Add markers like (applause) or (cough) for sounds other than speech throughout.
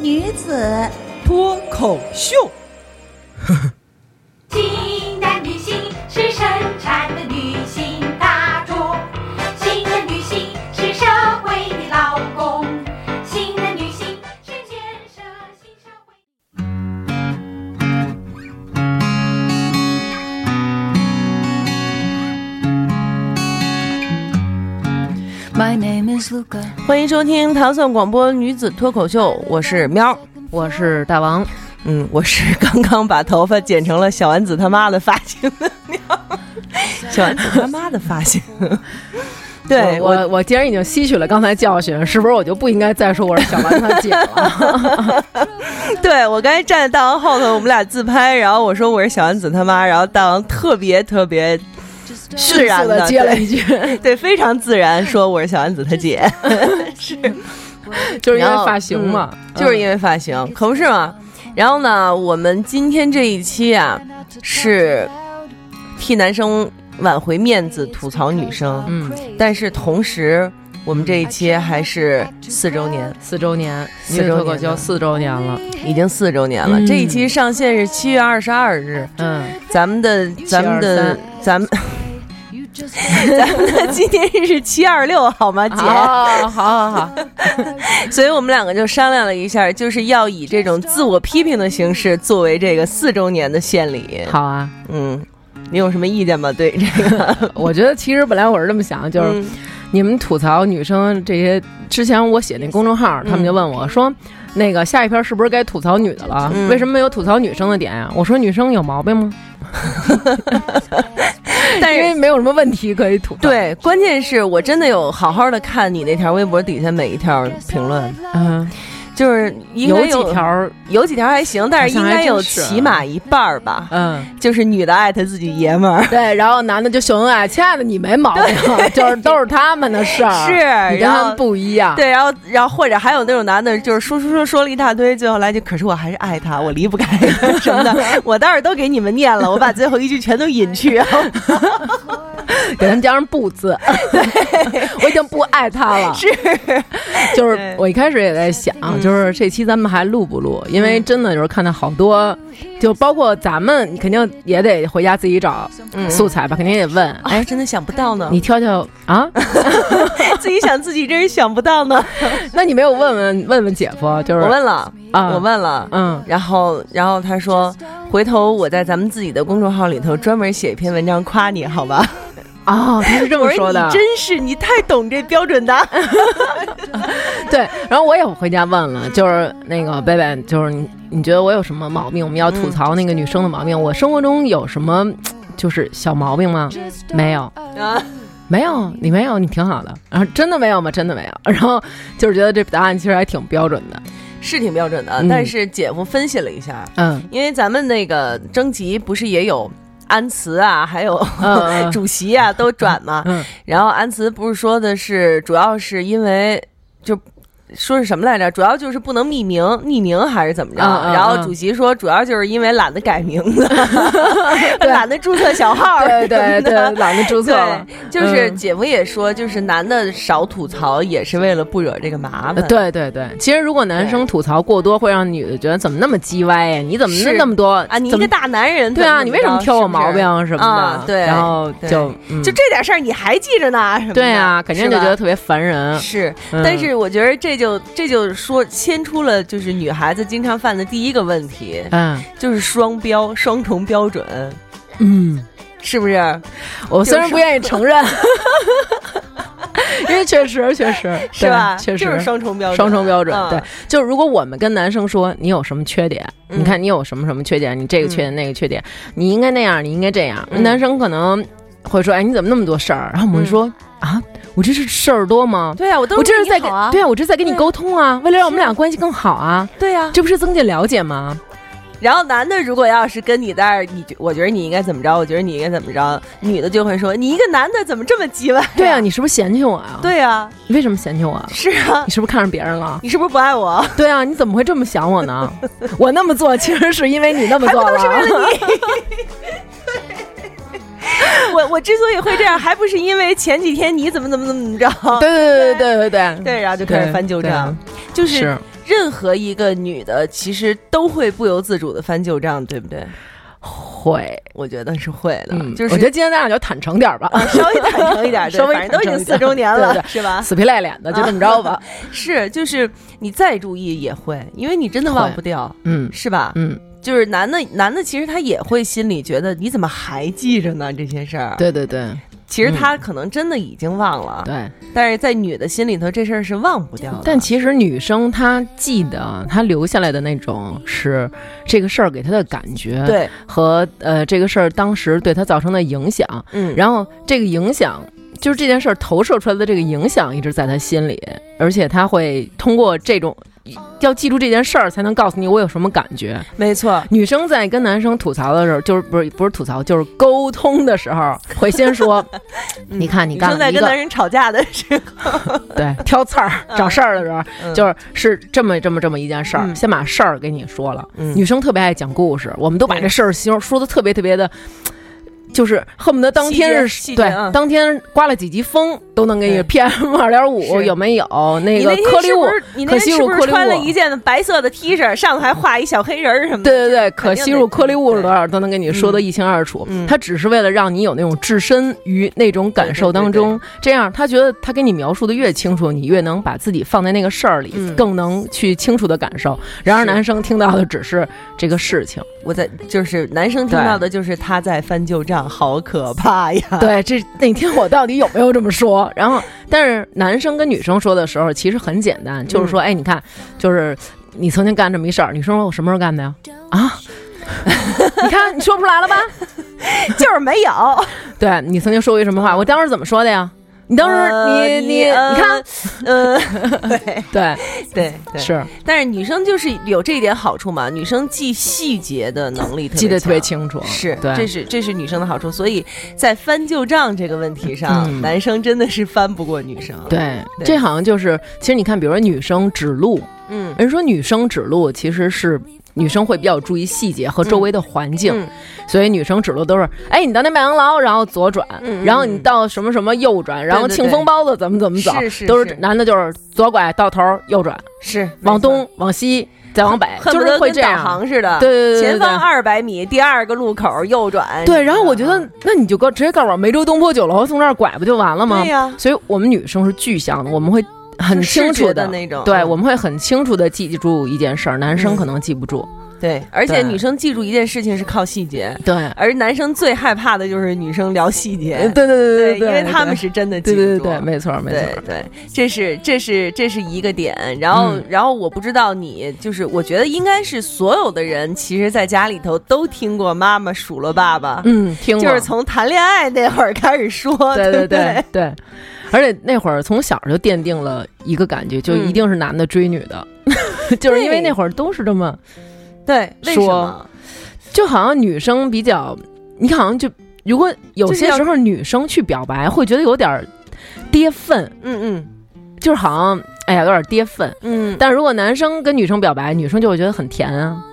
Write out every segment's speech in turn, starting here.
女子脱口秀。(laughs) 欢迎收听糖蒜广播女子脱口秀，我是喵，我是大王，嗯，我是刚刚把头发剪成了小丸子他妈的发型的喵，(laughs) 小丸子他妈的发型。(laughs) 对我我我既然已经吸取了刚才教训，是不是我就不应该再说我是小丸子姐了？对我刚才站在大王后头，我们俩自拍，然后我说我是小丸子他妈，然后大王特别特别自然的接了一句，对 (laughs) 对，非常自然说我是小丸子他姐，(laughs) 是。(laughs) 就是因为发型嘛，嗯就是因为发型，可不是嘛。然后呢，我们今天这一期啊，是替男生挽回面子，吐槽女生。嗯，但是同时，我们这一期还是四周年，四周年，四周年脱口秀四周年了，已经四周年了。嗯。这一期上线是七月二十二日，嗯，咱们的咱们的咱们。(laughs) 咱们的纪念日是七二六，好吗，姐？好，好，好，好，(laughs) 所以我们两个就商量了一下，就是要以这种自我批评的形式作为这个四周年的献礼。好啊。嗯，你有什么意见吗？对这个，(laughs) 我觉得其实本来我是这么想，就是嗯你们吐槽女生这些，之前我写那公众号，他们就问我说。那个下一篇是不是该吐槽女的了？嗯为什么没有吐槽女生的点呀、我说女生有毛病吗？(laughs) 但因为是没有什么问题可以吐槽。，对，关键是我真的有好好的看你那条微博底下每一条评论，嗯，就是应该有几条，有几条还行，但是应该有起码一半儿吧，嗯，就是女的艾特自己爷们儿。对，然后男的就秀恩爱，亲爱的你没毛病，就是都是他们的事儿，是你跟然后他们不一样。对，然后，然后或者还有那种男的，就是说说说说了一大堆，最后来句，可是我还是爱他，我离不开他 (laughs) 什么的，我倒是都给你们念了，我把最后一句全都隐去。(laughs) (laughs) 给他们加上不字，我已经不爱他了。是，就是我一开始也在想，嗯就是这期咱们还录不录？因为真的就是看到好多，就包括咱们肯定也得回家自己找嗯素材吧，肯定也得问。哎，真的想不到呢，你挑挑啊？(laughs) 自己想自己真是想不到呢。(laughs) 那你没有问问问问姐夫？就是我问了，啊，我问了，嗯，然后，然后他说，回头我在咱们自己的公众号里头专门写一篇文章夸你，好吧？哦，他是这么说的你。真是你太懂这标准答案。(laughs) 对，然后我也回家问了，就是那个贝贝，就是你你觉得我有什么毛病？我们要吐槽那个女生的毛病。我生活中有什么就是小毛病吗？没有，啊，没有，你没有，你挺好的。然后真的没有吗？真的没有。(laughs) 然后就是觉得这答案其实还挺标准的。是挺标准的，嗯但是姐夫分析了一下，嗯因为咱们那个征集不是也有安慈啊，还有、(laughs) 主席啊都转嘛，嗯然后安慈不是说的是主要是因为就。说是什么来着？主要就是不能匿名，匿名还是怎么着？嗯嗯然后嗯主席说，主要就是因为懒得改名字，(laughs) 懒得注册小号，(laughs) 对对对，懒得注册了。对，就是嗯姐夫也说，就是男的少吐槽，也是为了不惹这个麻烦。对对对，其实如果男生吐槽过多，会让女的觉得怎么那么鸡歪呀？你怎么是那么多啊，你一个大男人，对啊，你为什么挑我毛病什么的？啊对然后就嗯就这点事儿你还记着呢？什么的对啊，肯定就觉得特别烦人。是，嗯但是我觉得这就这就说牵出了就是女孩子经常犯的第一个问题，嗯就是双标、双重标准，嗯，是不是？我虽然不愿意承认，(laughs) 因为确实确实 (laughs) 是吧？确实就是双重标准，双重标准。嗯对，就是如果我们跟男生说你有什么缺点，嗯你看你有什么什么缺点，你这个缺点那个缺点，你应该那样，你应该这样。嗯男生可能会说，哎，你怎么那么多事儿？然后我们会说。啊，我这是事儿多吗？对啊，我都我这是在跟对啊，我这是在跟你沟通啊，为了让我们俩关系更好啊，对呀。这不是增进了解吗？然后男的如果要是跟你在儿，你我觉得你应该怎么着，我觉得你应该怎么着，女的就会说你一个男的怎么这么叽歪呀？对啊，你是不是嫌弃我啊？，对啊，你为什么嫌弃我啊？是啊你，是不是看上别人了？你是不是不爱我？对啊，你怎么会这么想我呢？我那么做其实是因为你那么做了，(laughs) (laughs) 我我之所以会这样，还不是因为前几天你怎么怎么怎么着？对对对对对对对，然后就开始翻旧账，就是是任何一个女的其实都会不由自主的翻旧账，对不对？会，我觉得是会的，嗯，就是我觉得今天咱俩就坦诚点儿吧，啊稍微坦诚一点，(laughs) 对稍微反正都已经四周年了，对对是吧？死皮赖脸的就这么着吧。(laughs) 是，就是你再注意也会，因为你真的忘不掉，嗯是吧？嗯，就是男的，男的其实他也会心里觉得你怎么还记着呢这些事儿？，对对对其实他可能真的已经忘了，对。但是在女的心里头这事儿是忘不掉的。但其实女生她记得，她留下来的那种是这个事儿给她的感觉，对，和呃这个事儿当时对她造成的影响，嗯，然后这个影响。就是这件事儿投射出来的这个影响一直在他心里，而且他会通过这种要记住这件事儿，才能告诉你我有什么感觉。没错，女生在跟男生吐槽的时候，就是不是不是吐槽，就是沟通的时候，会先说：“ (laughs) 你看你女干了一个生在跟男人吵架的时候，(laughs) 对挑刺儿找事儿的时候，嗯就是是这么这么这么一件事儿，嗯先把事儿给你说了。嗯女生特别爱讲故事，我们都把这事儿形容说的特别特别的。就是恨不得当天是对当天刮了几级风都能给你 PM 二点五有没有那个颗粒物可吸天是不入颗粒物是穿了一件白色的 T 恤，上头还画一小黑人儿什么的？对对对，可吸入颗粒物是多少都能跟你说的一清二楚。嗯他只是为了让你有那种置身于那种感受当中，这样他觉得他给你描述的越清楚，你越能把自己放在那个事儿里，嗯更能去清楚的感受。然而男生听到的只是这个事情，我在就是男生听到的就是他在翻旧账，好可怕呀！(laughs) 对，这那天我到底有没有这么说？然后，但是男生跟女生说的时候，其实很简单，就是嗯说，哎，你看，就是你曾经干这么一事儿，女生说我什么时候干的呀？啊，(laughs) 你看你说不出来了吧？(laughs) 就是没有。对你曾经说过一什么话？我当时怎么说的呀？你当时呃你你呃你看，呃，对 (laughs) 对，对对，是。但是女生就是有这一点好处嘛，女生记细节的能力记得特别。清楚，是，对，这是这是女生的好处，所以在翻旧账这个问题上，嗯。男生真的是翻不过女生。，对，对。这好像就是，其实你看，比如说女生指路，嗯。人说女生指路其实是女生会比较注意细节和周围的环境，嗯所以女生指路都是，哎，你到那麦当劳，然后左转，然后你到什么什么右转，然后对。对庆丰包子怎么怎么走，是是都是是男的就是左拐到头右转，是往东往西再往北，就是会这样。航似的。对对对对前方对二百米，第二个路口右转。对，然后我觉得嗯，那你就告直接告诉我梅州东坡酒楼从这儿拐不就完了吗？对呀，所以我们女生是具象的，我们会很清楚的那种对，嗯我们会很清楚的记住一件事儿，男生嗯可能记不住。对，而且女生记住一件事情是靠细节，对，而男生最害怕的就是女生聊细节。对对对因对，为他们是真的记不住。对对对对，没错没错。对，这是这是这是一个点，然后、嗯然后我不知道你，就是我觉得应该是所有的人，其实在家里头都听过妈妈数落爸爸，嗯，听过就是从谈恋爱那会儿开始说，对对对对，而且那会儿从小就奠定了一个感觉，就嗯一定是男的追女的，(laughs) 就是因为那会儿都是这么，对，说么？就好像女生比较，你好像就如果有些时候女生去表白，会觉得有点儿跌份，嗯嗯。就是好像哎呀有点跌份。嗯，但如果男生跟女生表白，女生就会觉得很甜啊，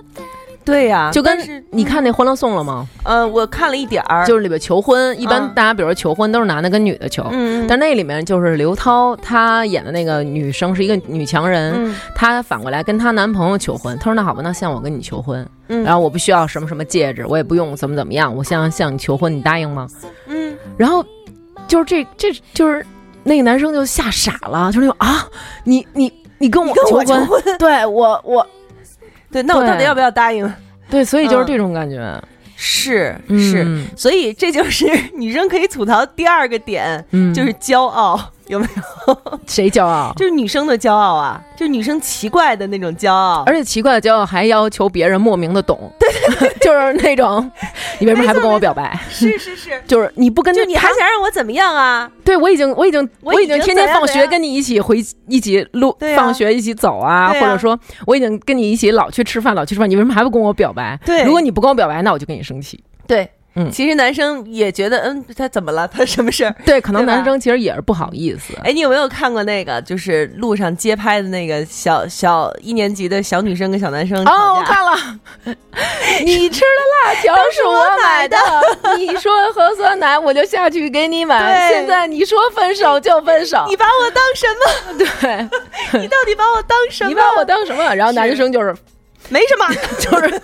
对呀、就跟你看那《欢乐颂》了吗？呃，我看了一点儿，就是里边求婚，一般嗯大家比如说求婚都是男的跟女的求，嗯，嗯。但那里面就是刘涛她演的那个女生是一个女强人，嗯。她反过来跟她男朋友求婚，她说那好吧，那像我跟你求婚，嗯。然后我不需要什么什么戒指，我也不用怎么怎么样，我向向你求婚，你答应吗？嗯，然后就是这这就是那个男生就吓傻了，就是那种啊，你你你跟我求婚，我求婚，对我我对，那我到底要不要答应？(laughs) 对，所以就是嗯。这种感觉，是嗯。是，所以这就是女生可以吐槽第二个点，嗯，就是骄傲。(laughs) 有没有？(laughs) 谁骄傲？就是女生的骄傲啊，就是女生奇怪的那种骄傲。而且奇怪的骄傲还要求别人莫名的懂，对对，(laughs) 就是那种，你为什么还不跟我表白？是是是，就是你不跟就你还想让我怎么样啊？对我已经我已经我已经天天放学跟你一起回一起路，啊放学一起走啊，啊或者说我已经跟你一起老去吃饭，老去吃饭，你为什么还不跟我表白？对如果你不跟我表白，那我就跟你生气。对，嗯其实男生也觉得，嗯，他怎么了？(laughs) 他什么事儿？对，可能男生其实也是不好意思。哎，你有没有看过那个，就是路上街拍的那个小小一年级的小女生跟小男生哦？我看了，(laughs) 你吃的辣条是我买的，(laughs) 你说喝酸奶我就下去给你买，现在你说分手就分手，你把我当什么？对，你到底把我当什么？你把我当什么？然后男生就是没什么，(laughs) 就是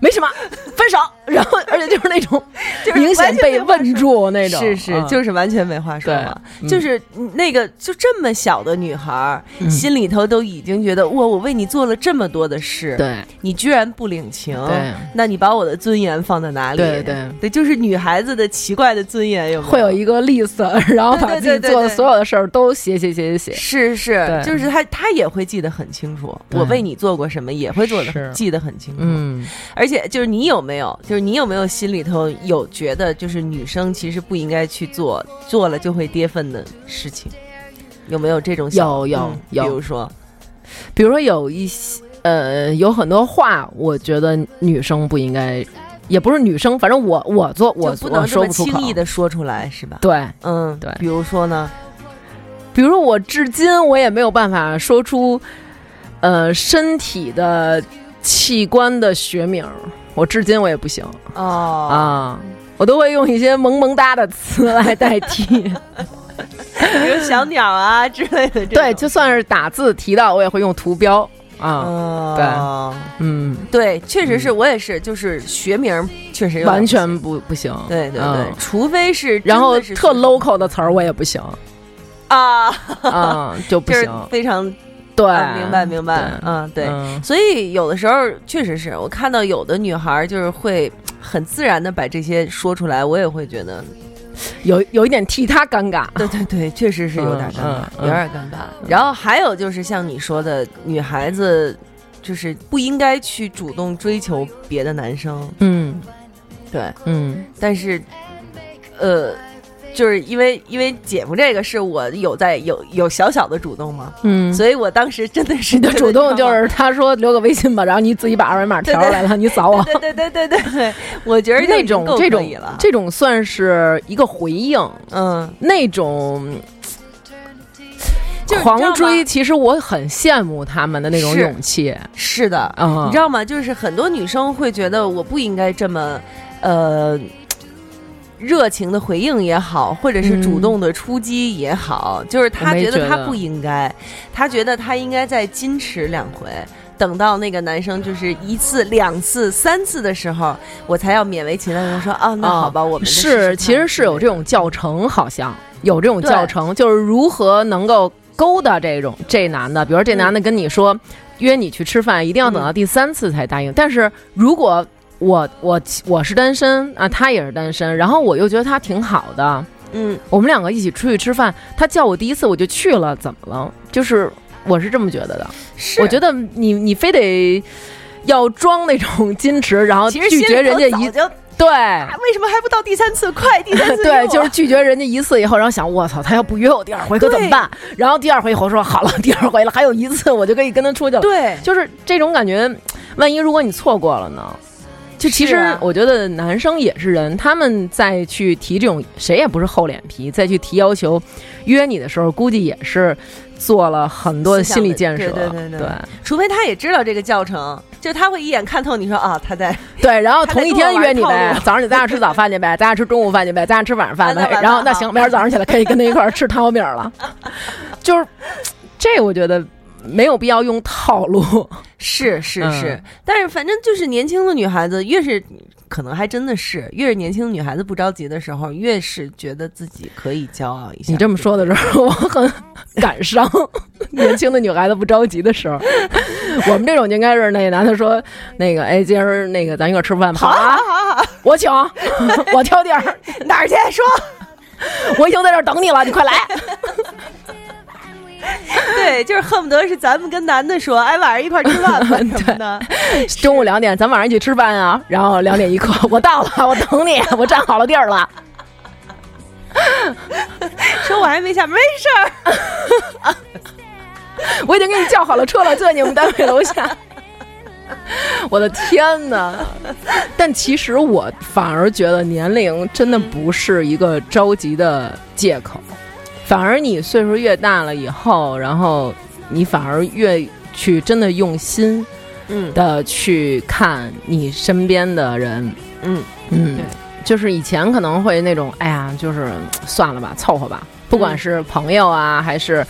没什么，分手。然后而且就是那种就是明显被问住那种，是是，嗯就是完全没话说对了。嗯就是那个就这么小的女孩心里头都已经觉得哇，我为你做了这么多的事，对你居然不领情，对那你把我的尊严放在哪里？对对对，就是女孩子的奇怪的尊严有？会有一个 list，然后把对自己做的所有的事儿都写写写写写。是是，对就是她她也会记得很清楚，我为你做过什么，也会做是。记得很清楚。嗯，而且就是你有没有，就是你有没有心里头有觉得，就是女生其实不应该去做，做了就会跌份的事情，有没有这种小有有嗯有。比如说，比如说有一些呃，有很多话，我觉得女生不应该，也不是女生，反正我我做我不能这么轻易。的说出来，是吧？对，嗯，对。比如说呢，比如说我至今我也没有办法说出，呃，身体的器官的学名，我至今我也不行。哦，啊，我都会用一些萌萌哒的词来代替。(laughs) 比如小鸟啊之类的，对，就算是打字提到，我也会用图标。啊。哦，嗯，对，确实是我也是，就是学名确实完全不不行。对对对嗯，除非是然后特 local 的词儿我也不行。啊，啊，就不 (laughs) 就是行。非常对，啊明白明白，嗯对。嗯所以有的时候确实是我看到有的女孩就是会很自然的把这些说出来，我也会觉得，有有一点替他尴尬。对对对，确实是有点尴尬，嗯嗯有点尴尬。然后还有就是像你说的，女孩子就是不应该去主动追求别的男生，嗯对，嗯但是，呃。就是因为因为姐夫这个是我有在有有小小的主动嘛，嗯，所以我当时真的是你的主动就是他说留个微信吧，然后你自己把二维码调出来了，你扫我。对对对对对对，我觉得那种这种这种算是一个回应，嗯，那种狂追，其实我很羡慕他们的那种勇气是的，嗯。你知道吗？就是很多女生会觉得我不应该这么，呃。热情的回应也好，或者是主动的出击也好，就是她嗯。我没觉得他不应该，他觉得他应该再矜持两回，等到那个男生就是一次、两次、三次的时候，我才要勉为其难的说啊，(laughs) 那好吧，我们是，其实是有这种教程，好像有这种教程，就是如何能够勾搭这种这男的，比如说这男的跟你说、约你去吃饭，一定要等到第三次才答应。但是如果我我我是单身啊，他也是单身，然后我又觉得他挺好的，嗯，我们两个一起出去吃饭，他叫我第一次我就去了，怎么了？就是我是这么觉得的。是我觉得你你非得要装那种 (laughs) 矜持，然后拒绝人家一对。啊为什么还不到第三次？快，第三次 (laughs) 对，就是拒绝人家一次以后，然后想，我操，他要不约我第二回可怎么办？然后第二回以后说好了，第二回了，还有一次我就可以跟他出去了。，对，就是这种感觉。万一如果你错过了呢？就其实我觉得男生也是人，他们再去提这种，谁也不是厚脸皮，再去提要求约你的时候，估计也是做了很多的心理建设。对对对对对除非他也知道这个教程，就他会一眼看透你说啊，他在对然后同一天约你呗早上你咱俩吃早饭去呗，咱俩吃中午饭去呗，咱俩吃晚上饭呗然后那行，明儿早上起来可以跟他一块儿吃 (laughs) 汤饼了。就是这，我觉得没有必要用套路。是是嗯是，但是反正就是年轻的女孩子，越是可能还真的是越是年轻的女孩子不着急的时候，越是觉得自己可以骄傲一下。你这么说的时候，我很感伤。(laughs) 年轻的女孩子不着急的时候，我们这种应该是那男的说 (laughs) 那个，哎，今儿那个咱一块儿吃饭吧，好啊，好好，我请，(laughs) 我挑地儿，哪儿去说？我已经在这儿等你了，你快来。(laughs) 对，就是恨不得是咱们跟男的说，哎，晚上一块吃饭吧 (laughs) 什么的。中午两点，咱晚上一起吃饭啊。然后两点一刻，我到了，我等你，我站好了地儿了。(laughs) 说我还没下，没事儿。我已经给你叫好了车了，就在你们单位楼下。我的天哪！但其实我反而觉得年龄真的不是一个着急的借口，反而你岁数越大了以后，然后你反而越去真的用心，嗯。的去看你身边的人，嗯嗯对，就是以前可能会那种，哎呀，就是算了吧，凑合吧，不管是朋友啊，还是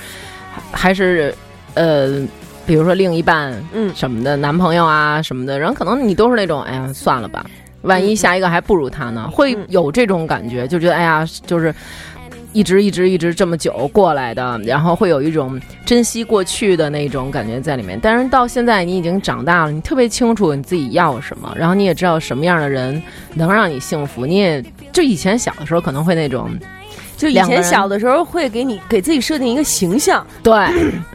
还是呃。比如说另一半，嗯。什么的，男朋友啊什么的，然后可能你都是那种，哎呀，算了吧，万一下一个还不如他呢，会嗯。有这种感觉，就觉得哎呀，就是一直一直一直这么久过来的，然后会有一种珍惜过去的那种感觉在里面。但是到现在你已经长大了，你特别清楚你自己要什么，然后你也知道什么样的人能让你幸福，你也就以前小的时候可能会那种，就以前小的时候会给你给自己设定一个形象，对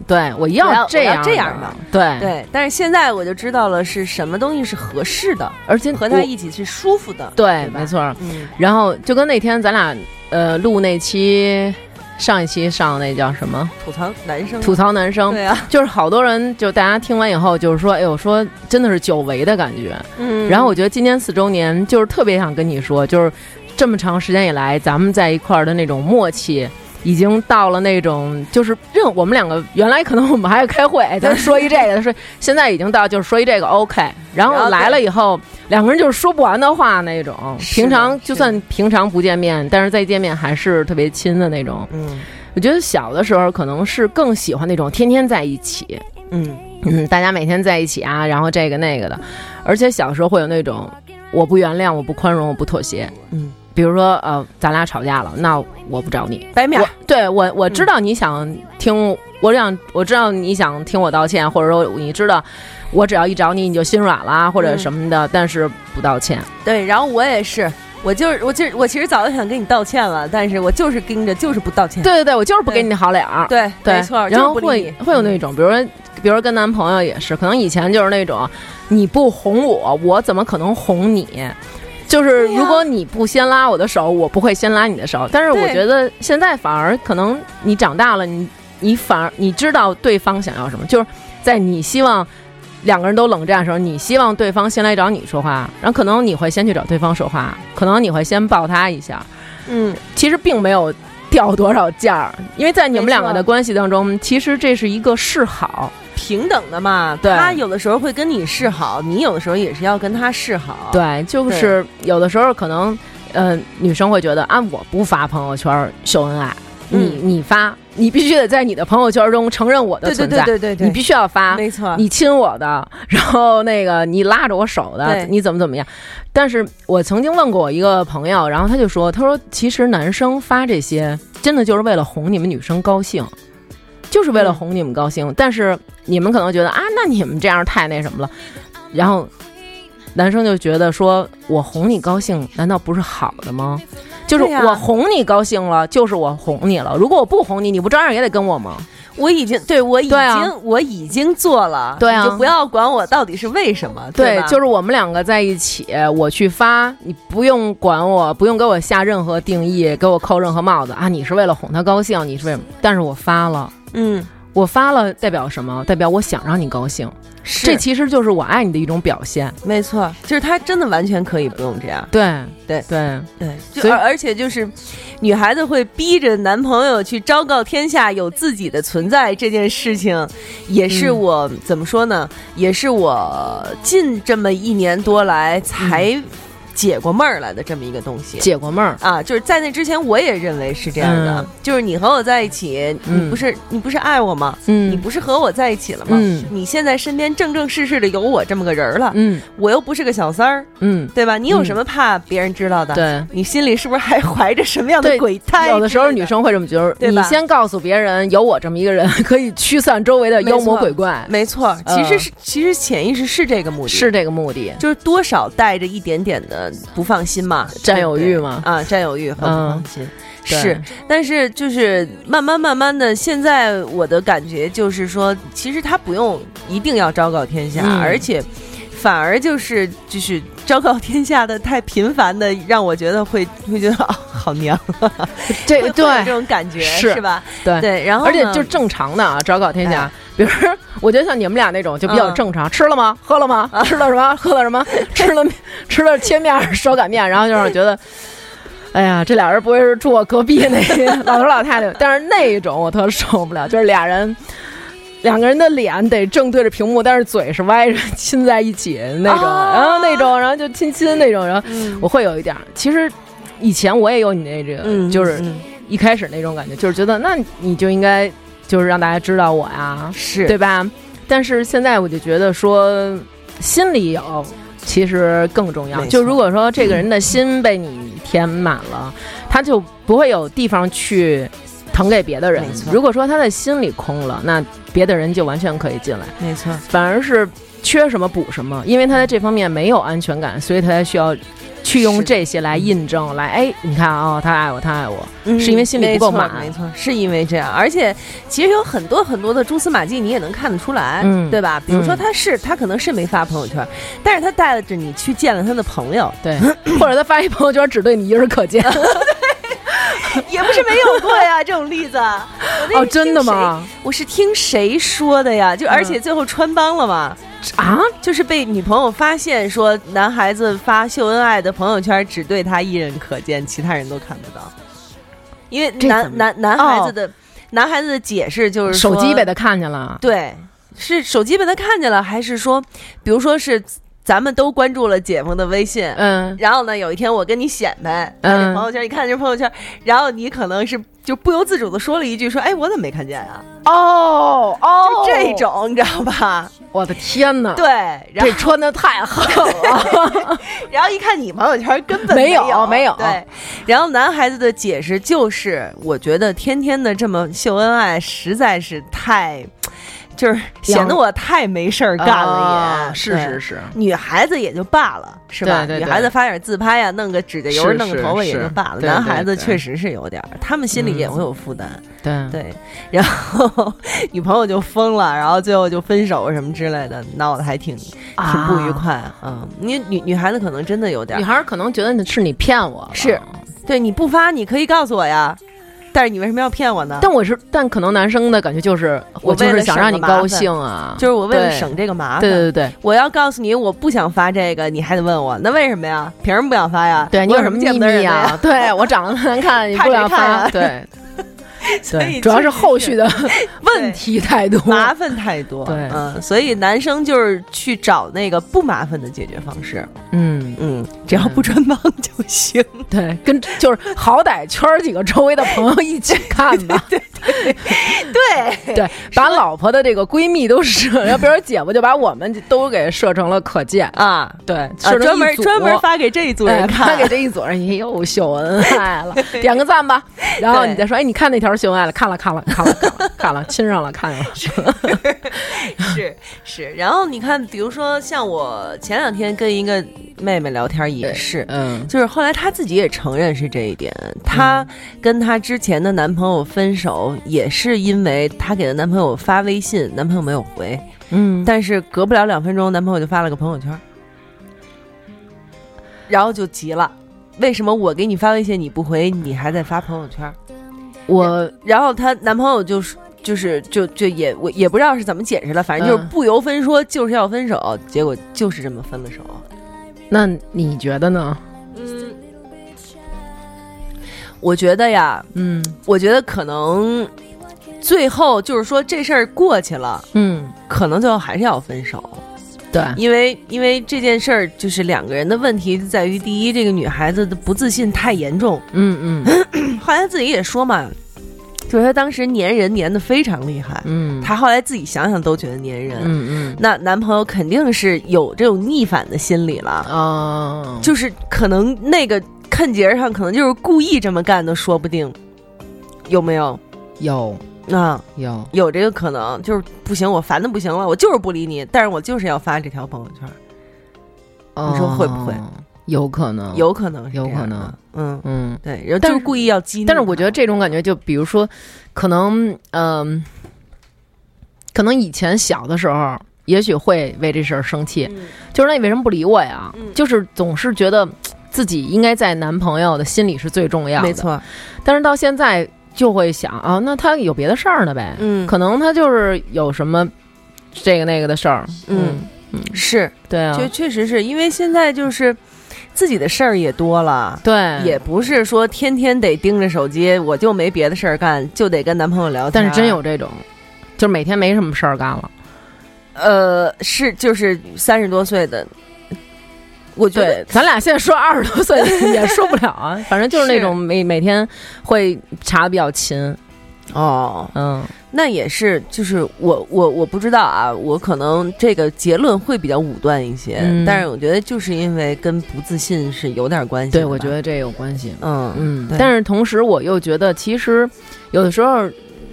对，我我要要这样这样的的，对对，但是现在我就知道了是什么东西是合适的，而且和他一起是舒服的。对对，没错。嗯然后就跟那天咱俩呃录那期上一期上那叫什么吐槽男生，吐槽男生，对啊，就是好多人就大家听完以后就是说，哎呦说真的是久违的感觉。嗯然后我觉得今年四周年就是特别想跟你说，就是这么长时间以来咱们在一块儿的那种默契。已经到了那种，就是任我们两个原来可能我们还要开会，哎咱说一这个，说现在已经到就是说一这个 OK，(laughs) 然后来了以后，两个人就是说不完的话那种。平常就算平常不见面，但是再见面还是特别亲的那种。嗯我觉得小的时候可能是更喜欢那种天天在一起，嗯嗯，大家每天在一起啊，然后这个那个的，而且小时候会有那种我不原谅，我不宽容，我不妥协。嗯，比如说呃，咱俩吵架了，那我不找你，白面我对我我知道你想听，我想我知道你想听我道歉，或者说你知道我只要一找你你就心软啦或者嗯什么的，但是不道歉。对，然后我也是，我就是我就是我其实早就想跟你道歉了，但是我就是盯着就是不道歉。对对对，我就是不给你好脸儿。对，对，没错，然后会会有那种，比如说，比如说跟男朋友也是，可能以前就是那种，你不哄我，我怎么可能哄你？就是如果你不先拉我的手，我不会先拉你的手。但是我觉得现在反而可能你长大了，你你反而你知道对方想要什么，就是在你希望两个人都冷战的时候，你希望对方先来找你说话，然后可能你会先去找对方说话，可能你会先抱他一下，嗯，其实并没有掉多少价儿，因为在你们两个的关系当中，其实这是一个示好。平等的嘛。对他有的时候会跟你示好，你有的时候也是要跟他示好。，对，就是有的时候可能，呃，女生会觉得啊，我不发朋友圈秀恩爱，你嗯你发，你必须得在你的朋友圈中承认我的对对存在，对对对对，你必须要发。没错，你亲我的，(laughs) 然后那个你拉着我手的，你怎么怎么样？但是我曾经问过我一个朋友，然后他就说，他说其实男生发这些真的就是为了哄你们女生高兴，就是为了嗯哄你们高兴。但是你们可能觉得啊，那你们这样太那什么了，然后男生就觉得说我哄你高兴，难道不是好的吗？就是我哄你高兴了，就是我哄你了。如果我不哄你，你不照样也得跟我吗？我已经对我已经、啊我已经做了，对啊你就不要管我到底是为什么，对，吧就是我们两个在一起，我去发，你不用管我，不用给我下任何定义，给我扣任何帽子啊！你是为了哄他高兴，你是为什么？但是我发了，嗯，我发了代表什么？代表我想让你高兴，是。这其实就是我爱你的一种表现。没错，就是他真的完全可以不用这样，对。对。对。对，所以而而且就是，女孩子会逼着男朋友去昭告天下有自己的存在这件事情，也是嗯。我、怎么说呢？也是我近这么一年多来才解过闷儿来的这么一个东西。解过闷儿，啊，就是在那之前，我也认为是这样的，嗯就是你和我在一起，嗯你不是你不是爱我吗？嗯，你不是和我在一起了吗？嗯你现在身边正正式式的有我这么个人儿了，嗯我又不是个小三儿，嗯，对吧？你有嗯什么怕别人知道的？对。你心里是不是还怀着什么样的鬼胎？有的时候女，生会这么觉得，对吧你先告诉别人有我这么一个人，可以驱散周围的妖魔鬼怪，没错，其实是、其实潜意识是这个目的，是这个目的。就是多少带着一点点的不放心嘛，(laughs) 占有欲嘛啊，占有欲和不嗯放心。对是，但是就是慢慢慢慢的，现在我的感觉就是说，其实他不用一定要昭告天下，嗯而且反而就是就是昭告天下的太频繁的，让我觉得会会觉得啊、好娘，这会会有这种感觉是吧？对对，然后而且就正常的啊，昭告天下哎。比如说，我觉得像你们俩那种就比较嗯正常，吃了吗？喝了吗？吃了什么？喝了什么？(laughs) 吃了吃了切面、手擀面，然后就让我觉得。哎呀，这俩人不会是住我隔壁那个 (laughs) 老头老太太？但是那一种我特受不了，就是俩人两个人的脸得正对着屏幕，但是嘴是歪着亲在一起那种，哦然后那种，然后就亲亲那种，然后嗯我会有一点儿。其实以前我也有你那这个，嗯就是嗯一开始那种感觉，就是觉得那你就应该就是让大家知道我呀，是对吧？但是现在我就觉得说心里有。其实更重要就如果说这个人的心被你填满了，他就不会有地方去腾给别的人如果说他的心里空了，那别的人就完全可以进来，没错，反而是缺什么补什么，因为他在这方面没有安全感，所以他才需要去用这些来印证，来哎，你看啊、哦，他爱我，他爱我，嗯是因为心里不够满。没错，是因为这样。而且其实有很多很多的蛛丝马迹，你也能看得出来，嗯对吧？比如说嗯。他是他可能是没发朋友圈，但是他带着你去见了他的朋友，对，(clears throat) 或者他发一朋友圈只对你一人可见。(laughs) (laughs) (laughs) 也不是没有过呀这种例子。(laughs) 哦，是真的？吗？我是听谁说的呀？就而且最后穿帮了嘛。啊，就是被女朋友发现说男孩子发秀恩爱的朋友圈只对他一人可见，其他人都看不到。因为男男男孩子的、男孩子的解释就是说手机被他看见了。对，是手机被他看见了，还是说，比如说是咱们都关注了姐夫的微信，嗯，然后呢，有一天我跟你显摆，嗯嗯，朋友圈，你看这朋友圈，然后你可能是就不由自主的说了一句，说，哎，我怎么没看见啊？哦哦就这，种，你知道吧？我的天哪！对，然后这穿的太狠了。(laughs) 然后一看你朋友圈根本没有有，没有对，然后男孩子的解释就是，我觉得天天的这么秀恩爱实在是太，就是显得我太没事儿干了啊也，是是是，女孩子也就罢了，是吧？对对对女孩子发点自拍呀、弄个指甲油，弄个头发也就罢了。男孩子确实是有点儿，他们心里也会有负担。对对，然后 (laughs) 女朋友就疯了，然后最后就分手什么之类的，闹得还挺挺不愉快。嗯，你女女孩子可能真的有点儿，女孩儿可能觉得是你骗我，是对你不发，你可以告诉我呀，但是你为什么要骗我呢？但我是，但可能男生的感觉就是，我就是想让你高兴啊，就是我为了省这个麻烦。对对对我要告诉你，我不想发这个，你还得问我，那为什么呀？凭什么不想发呀？对，你有什么秘见不得人的密啊？？对我长得难看，你不想怕谁看啊发？对 (laughs) 对，主要是后续的问题太多。麻烦太多。对嗯，所以男生就是去找那个不麻烦的解决方式。嗯，嗯，只要不穿帮就行。对，跟就是好歹圈儿几个周围的朋友一起看吧。(laughs) 对对对，把老婆的这个闺蜜都设，(laughs) 然后比如说姐夫就把我们都给设成了可见。啊。对，专门专门发给这一组哎人看，发给这一组人，也又秀恩爱了，点个赞吧。然后你再说，哎，你看那条秀恩爱了，看了看了看了看了看了，亲上了看了。(laughs) 是是。然后你看，比如说像我前两天跟一个妹妹聊天也是，嗯就是后来她自己也承认是这一点，她跟她之前的男朋友分手也是因为她给她男朋友发微信，男朋友没有回，嗯，但是隔不了两分钟，男朋友就发了个朋友圈，然后就急了。为什么我给你发微信你不回，你还在发朋友圈？我然后她男朋友就是就是就就也我也不知道是怎么解释了，反正就是嗯。不由分说就是要分手，结果就是这么分了手。那你觉得呢？嗯，我觉得呀，嗯。我觉得可能最后就是说这事儿过去了，嗯，可能最后还是要分手，对，因为因为这件事儿就是两个人的问题在于，第一，这个女孩子的不自信太严重，嗯嗯 (laughs) 后来她自己也说嘛，就是他当时粘人粘的非常厉害，嗯，他后来自己想想都觉得粘人，嗯嗯。那男朋友肯定是有这种逆反的心理了，哦，就是可能那个看节儿上可能就是故意这么干的，说不定，有没有？有。啊，有，有这个可能，就是不行，我烦的不行了，我就是不理你，但是我就是要发这条朋友圈。你说会不会？哦有可能，有可能有可能，嗯，嗯。对，然后但就是故意要激怒，但是我觉得这种感觉，就比如说，可能，嗯、可能以前小的时候，也许会为这事儿生气，嗯就是那你为什么不理我呀？嗯就是总是觉得自己应该在男朋友的心里是最重要的。没。错，但是到现在就会想啊，那他有别的事儿呢呗？嗯可能他就是有什么这个那个的事儿。嗯嗯，是，对啊，就确实是因为现在就是自己的事儿也多了。对，也不是说天天得盯着手机，我就没别的事儿干，就得跟男朋友聊天。但是真有这种，就是每天没什么事儿干了。呃，是就是三十多岁的，我觉得对，咱俩现在说二十多岁 (laughs) 也说不了啊，反正就是那种每每天会查的比较勤，哦，嗯，那也是，就是我我我不知道啊，我可能这个结论会比较武断一些，嗯。但是我觉得就是因为跟不自信是有点关系对，我觉得这有关系，嗯嗯，但是同时我又觉得，其实有的时候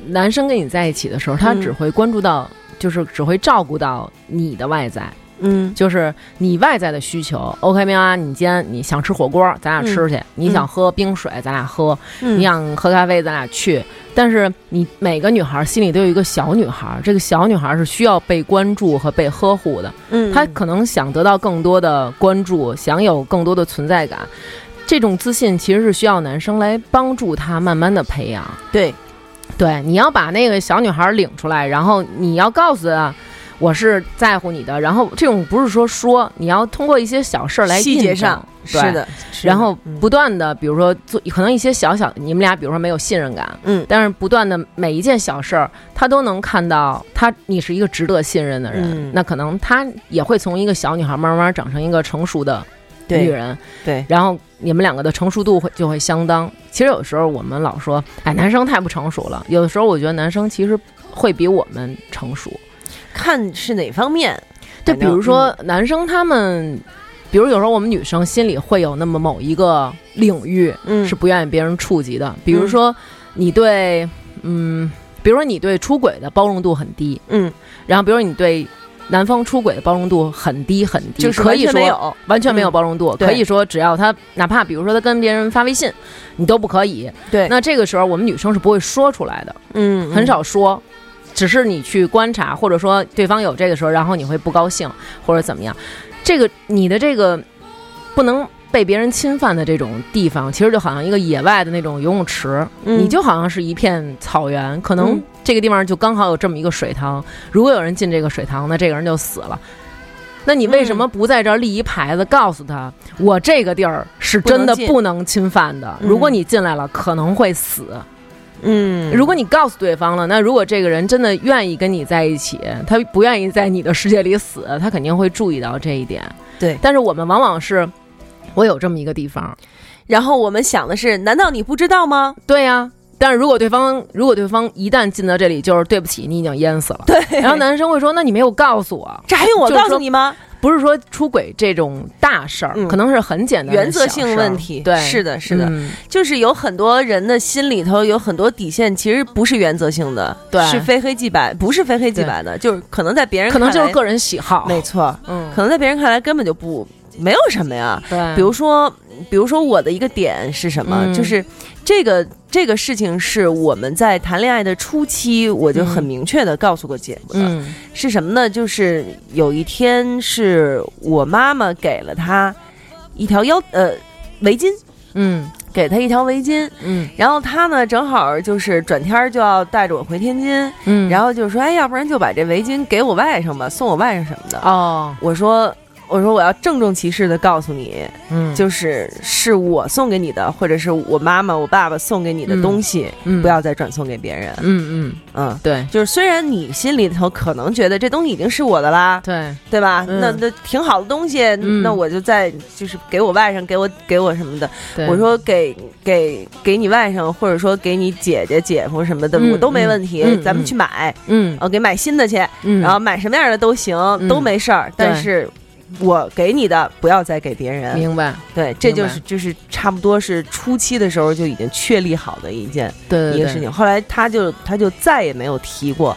男生跟你在一起的时候，他嗯。只会关注到，就是只会照顾到你的外在，嗯就是你外在的需求。OK，喵啊，你今天你想吃火锅，咱俩吃去；你想喝冰水，咱俩喝；嗯你想喝咖啡，咱俩去。但是你每个女孩心里都有一个小女孩，这个小女孩是需要被关注和被呵护的。嗯她可能想得到更多的关注，想有更多的存在感。这种自信其实是需要男生来帮助她慢慢的培养。对对，你要把那个小女孩领出来，然后你要告诉她。我是在乎你的，然后这种不是说说，你要通过一些小事儿来细节上是的，是的然后嗯不断的，比如说做，可能一些小小，你们俩比如说没有信任感，嗯。但是不断的每一件小事儿，他都能看到他你是一个值得信任的人，嗯。那可能他也会从一个小女孩慢慢长成一个成熟的女人，对。然后你们两个的成熟度会就会相当。其实有时候我们老说，哎，男生太不成熟了，有的时候我觉得男生其实会比我们成熟。看是哪方面。就比如说男生他们，比如有时候我们女生心里会有那么某一个领域，嗯是不愿意别人触及的。比如说，你对，嗯，比如说你对出轨的包容度很低，嗯，然后比如你对男方出轨的包容度很低很低，就是完可以说全没有，完全没有嗯包容度，对可以说只要他哪怕比如说他跟别人发微信，你都不可以。对那这个时候我们女生是不会说出来的，嗯很少说。只是你去观察，或者说对方有这个时候，然后你会不高兴或者怎么样，这个你的这个不能被别人侵犯的这种地方，其实就好像一个野外的那种游泳池，嗯你就好像是一片草原，可能嗯这个地方就刚好有这么一个水塘，如果有人进这个水塘，那这个人就死了。那你为什么不在这儿立一牌子，告诉他我这个地儿是真的不能侵犯的？嗯如果你进来了，可能会死。嗯，如果你告诉对方了，那如果这个人真的愿意跟你在一起，他不愿意在你的世界里死，他肯定会注意到这一点。对但是我们往往是，我有这么一个地方，然后我们想的是，难道你不知道吗？对呀、但是如果对方如果对方一旦进到这里，就是对不起，你已经淹死了。对，然后男生会说：“那你没有告诉我，这还用我告诉你吗？不是说出轨这种大事儿，嗯。可能是很简单的原则性问题，对，是的，是的，嗯。就是有很多人的心里头有很多底线，其实不是原则性的，对。是非黑即白，不是非黑即白的，就是可能在别人可能就是个人喜好。没错，嗯，可能在别人看来根本就不没有什么呀。对，比如说，比如说我的一个点是什么？嗯。就是这个这个事情是我们在谈恋爱的初期，我就很嗯明确的告诉过姐夫的，嗯。是什么呢？就是有一天是我妈妈给了他一条腰呃围巾，嗯。给他一条围巾，嗯。然后他呢正好就是转天儿就要带着我回天津，嗯，然后就说，哎，要不然就把这围巾给我外甥吧，送我外甥什么的。哦，我说。我说我要郑重其事的告诉你，嗯，就是是我送给你的，或者是我妈妈、我爸爸送给你的东西，嗯。不要再转送给别人。嗯嗯，嗯，对。就是虽然你心里头可能觉得这东西已经是我的啦，对，对吧？嗯。那那挺好的东西，嗯。那我就再就是给我外甥，给我给我什么的。我说给给给你外甥，或者说给你姐姐、姐夫什么的，嗯我都没问题，咱们去买，嗯。呃，给买新的去，嗯，然后买什么样的都行，嗯。都没事儿。但是我给你的不要再给别人。明白，对，这就是就是差不多是初期的时候就已经确立好的一件对一个事情。后来他就他就再也没有提过。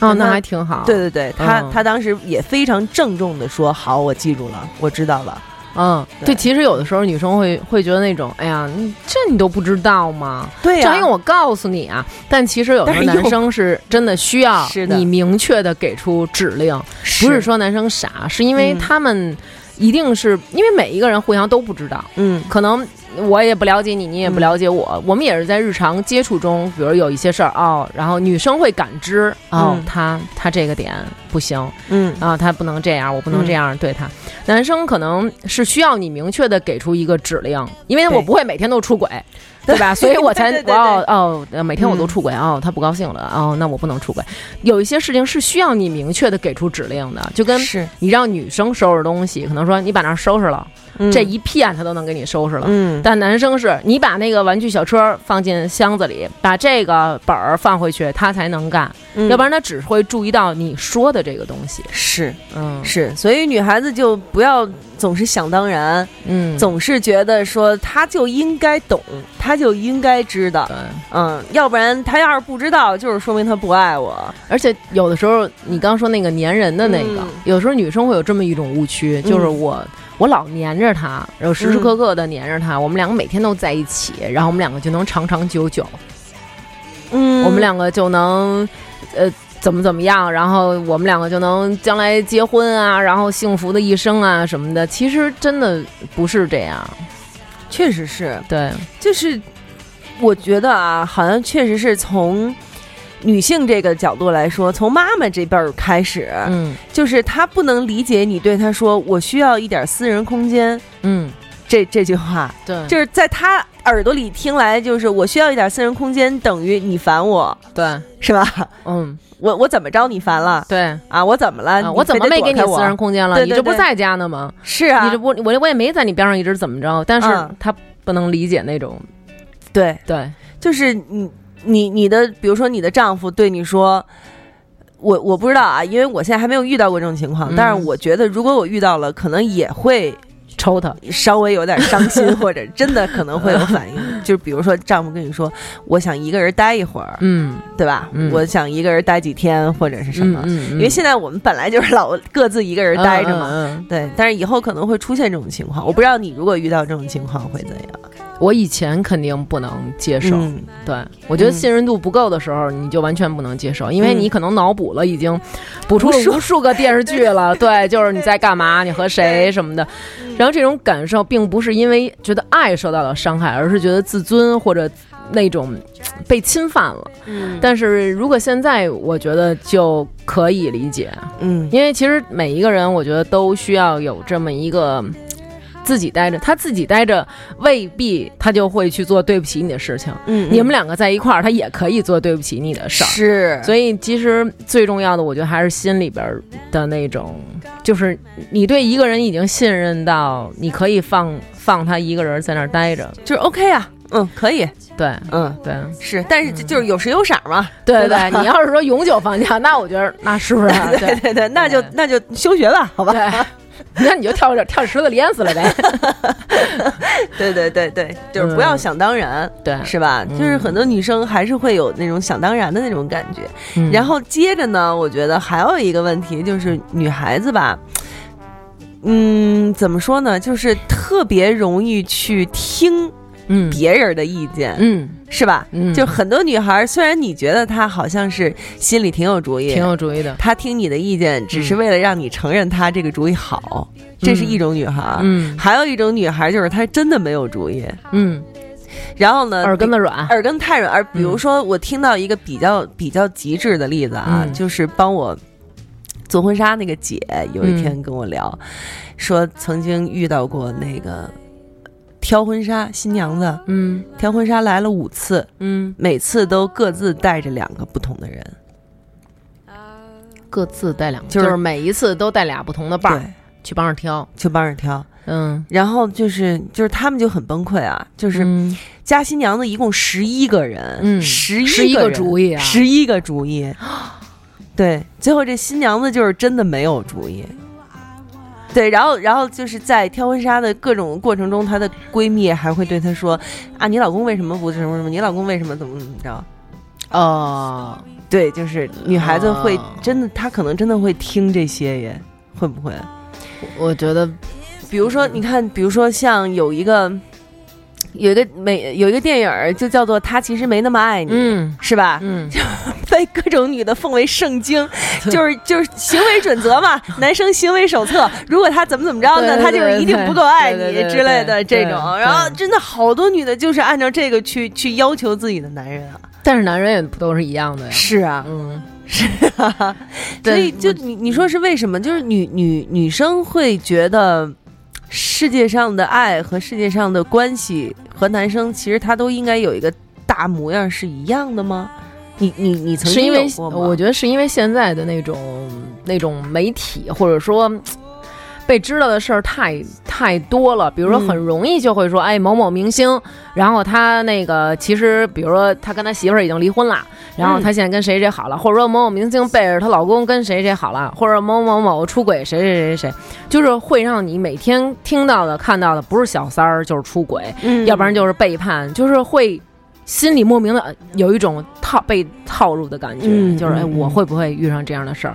哦，那那还挺好。对对对，他、嗯他当时也非常郑重的说：“好，我记住了，我知道了。”嗯，对对，其实有的时候女生会会觉得那种，哎呀，你这你都不知道吗？对这还用我告诉你啊？但其实有的男生是真的需要你明确的给出指令，不是说男生傻，是因为嗯他们一定是因为每一个人互相都不知道，嗯。可能我也不了解你，你也不了解我，我们也是在日常接触中，比如有一些事儿哦，然后女生会感知哦，嗯。他他这个点不行嗯。啊，他不能这样，我不能这样对他。男生可能是需要你明确的给出一个指令，因为我不会每天都出轨。对吧？所以我才 (laughs) 我要哦，呃每天我都嗯出轨哦，他不高兴了哦，那我不能出轨。有一些事情是需要你明确的给出指令的，就跟是你让女生收拾东西，可能说你把那收拾了，这一片他都能给你收拾了。嗯。但男生是你把那个玩具小车放进箱子里，把这个本儿放回去，他才能干，嗯。要不然他只会注意到你说的这个东西。是嗯。是，所以女孩子就不要总是想当然，嗯，总是觉得说他就应该懂，他就应该知道，对，嗯，要不然他要是不知道，就是说明他不爱我。而且有的时候你刚说那个粘人的那个，嗯。有时候女生会有这么一种误区，就是我。我老黏着他，然后时时刻刻的黏着他，我们两个每天都在一起，然后我们两个就能长长久久。嗯我们两个就能，呃，怎么怎么样，然后我们两个就能将来结婚啊，然后幸福的一生啊什么的。其实真的不是这样，确实是，对，就是我觉得啊，好像确实是从。女性这个角度来说，从妈妈这辈儿开始，嗯。就是她不能理解你对她说“我需要一点私人空间。嗯，”这这句话，对，就是在她耳朵里听来就是“我需要一点私人空间”等于你烦我，对，是吧？嗯。我我怎么着你烦了？对。啊？我怎么了？啊，我怎么没给你私人空间了？对对对你这不在家呢吗？是啊，你这不，我我也没在你边上一直怎么着，但是嗯。他不能理解那种，对，对，就是你你你的，比如说你的丈夫对你说。我我不知道啊，因为我现在还没有遇到过这种情况，嗯但是我觉得如果我遇到了，可能也会抽他，稍微有点伤心，或者真的可能会有反应。(laughs) 就是比如说丈夫跟你说，我想一个人待一会儿，嗯，对吧？嗯我想一个人待几天或者是什么，因为现在我们本来就是老各自一个人待着嘛。对，但是以后可能会出现这种情况，我不知道你如果遇到这种情况会怎样。我以前肯定不能接受，嗯。对。我觉得嗯信任度不够的时候，你就完全不能接受，因为嗯。你可能脑补了，已经补出了无 (laughs) 数个电视剧了，(laughs) 对，就是你在干嘛，你和谁什么的，然后这种感受并不是因为觉得爱受到了伤害，而是觉得自尊或者那种被侵犯了。嗯。但是如果现在，我觉得就可以理解，嗯。因为其实每一个人，我觉得都需要有这么一个自己待着，他自己待着未必他就会去做对不起你的事情。嗯你们两个在一块儿，他也可以做对不起你的事儿。是，所以其实最重要的，我觉得还是心里边儿的那种，就是你对一个人已经信任到，你可以放放他一个人在那儿待着。就是 OK 啊，嗯，可以，对嗯。对是，但是就是有时有色嘛，对对对你要是说永久放假，那我觉得那是不是 (laughs) 啊？对对对，那就那就休学吧，好吧？对，(laughs) 那你就跳着跳池子里淹死了呗。(laughs) 对对对对，就是不要想当然，对，是吧？嗯就是很多女生还是会有那种想当然的那种感觉。嗯然后接着呢，我觉得还有一个问题就是女孩子吧，嗯，怎么说呢？就是特别容易去听嗯别人的意见，嗯是吧？嗯，就很多女孩，虽然你觉得她好像是心里挺有主意，挺有主意的。她听你的意见，只是为了让你承认她这个主意好，这是一种女孩。嗯还有一种女孩就是她真的没有主意，嗯，然后呢，耳根子软。耳根太软。而比如说，我听到一个比较比较极致的例子啊，嗯就是帮我做婚纱那个姐，有一天跟我聊，说曾经遇到过那个挑婚纱新娘子，嗯。挑婚纱来了五次，嗯，每次都各自带着两个不同的人，各自带两个，就就是是每一次都带俩不同的伴儿，去帮着挑。去帮着挑。嗯，然后就是就是他们就很崩溃啊，就是嗯。加新娘子一共十一个人，嗯。十11个一人主意啊。十一个主意。对，最后这新娘子就是真的没有主意。对，然后然后就是在挑婚纱的各种过程中，她的闺蜜还会对她说：“啊，你老公为什么不什么什么？你老公为什么怎么怎么着哦，？”对，就是女孩子会哦真的，她可能真的会听这些耶，会不会？我觉得比如说，你看，比如说像有一个有一个美有一个电影儿，就叫做《他其实没那么爱你》，嗯是吧？嗯，(laughs) 被各种女的奉为圣经，(laughs) 就是就是行为准则嘛，(laughs) 男生行为手册。如果他怎么怎么着呢，他就是一定不够爱你之类的这种。然后真的好多女的就是按照这个去去要求自己的男人啊。但是男人也不都是一样的呀。是啊，嗯，是啊所以就你你说是为什么？就是女女女生会觉得。世界上的爱和世界上的关系和男生其实他都应该有一个大模样是一样的吗？你你你曾经是因为有过吗我觉得是因为现在的那种那种媒体或者说。被知道的事儿太太多了，比如说嗯。很容易就会说，哎，某某明星，然后他那个其实，比如说他跟他媳妇儿已经离婚了，然后他现在跟谁谁好了，或者说某某明星背着她老公跟谁谁好了，或者某某某出轨谁谁谁谁谁，就是会让你每天听到的看到的不是小三儿就是出轨，嗯。要不然就是背叛，就是会心里莫名的有一种套被套路的感觉，嗯就是哎，嗯我会不会遇上这样的事儿？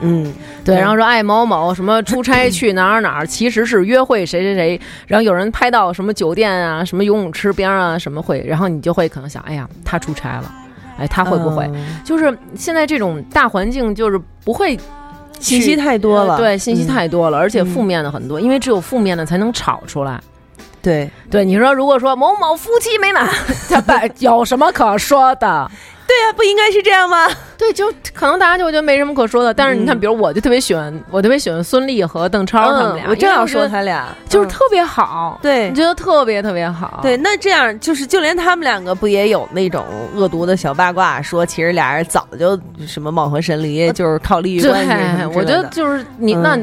嗯对，然后说爱某某什么出差去哪儿哪儿，其实是约会谁谁谁，然后有人拍到什么酒店啊、什么游泳池边儿啊什么会，然后你就会可能想，哎呀，他出差了，哎，他会不会？嗯就是现在这种大环境，就是不会信息太多了？呃对，信息嗯太多了，而且嗯负面的很多，因为只有负面的才能炒出来。对对，你说如果说某某夫妻美满，(laughs) 他把有什么可说的？对呀，不应该是这样吗？对，就可能大家就觉得没什么可说的。但是你看，嗯比如我就特别喜欢，我特别喜欢孙俪和邓超他们俩，嗯我正要说他俩，嗯就是特别好，对你觉得特别特别好。对，那这样就是，就连他们两个不也有那种恶毒的小八卦，说其实俩人早就什么貌合神离，就是靠利益关系我觉得就是你嗯那。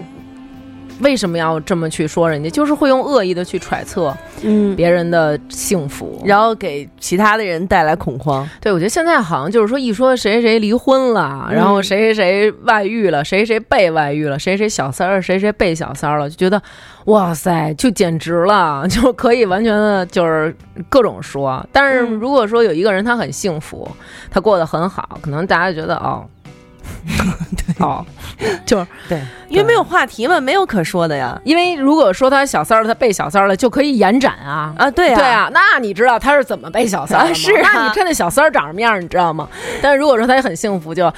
为什么要这么去说人家？就是会用恶意的去揣测嗯，别人的幸福，然后给其他的人带来恐慌。对，我觉得现在好像就是说，一说谁谁谁离婚了，嗯然后谁谁谁外遇了，谁谁被外遇了，谁谁小三儿，谁谁被小三儿了，就觉得哇塞，就简直了，(laughs) 就可以完全的就是各种说。但是嗯如果说有一个人他很幸福，他过得很好，可能大家觉得哦，(laughs) 哦，就是对，因为没有话题嘛，没有可说的呀。因为如果说他小三儿，他被小三儿了，就可以延展啊。啊，对啊、对啊，那你知道他是怎么被小三儿？(laughs) 啊是啊那你看那小三儿长什么样儿，你知道吗？但是如果说他也很幸福，就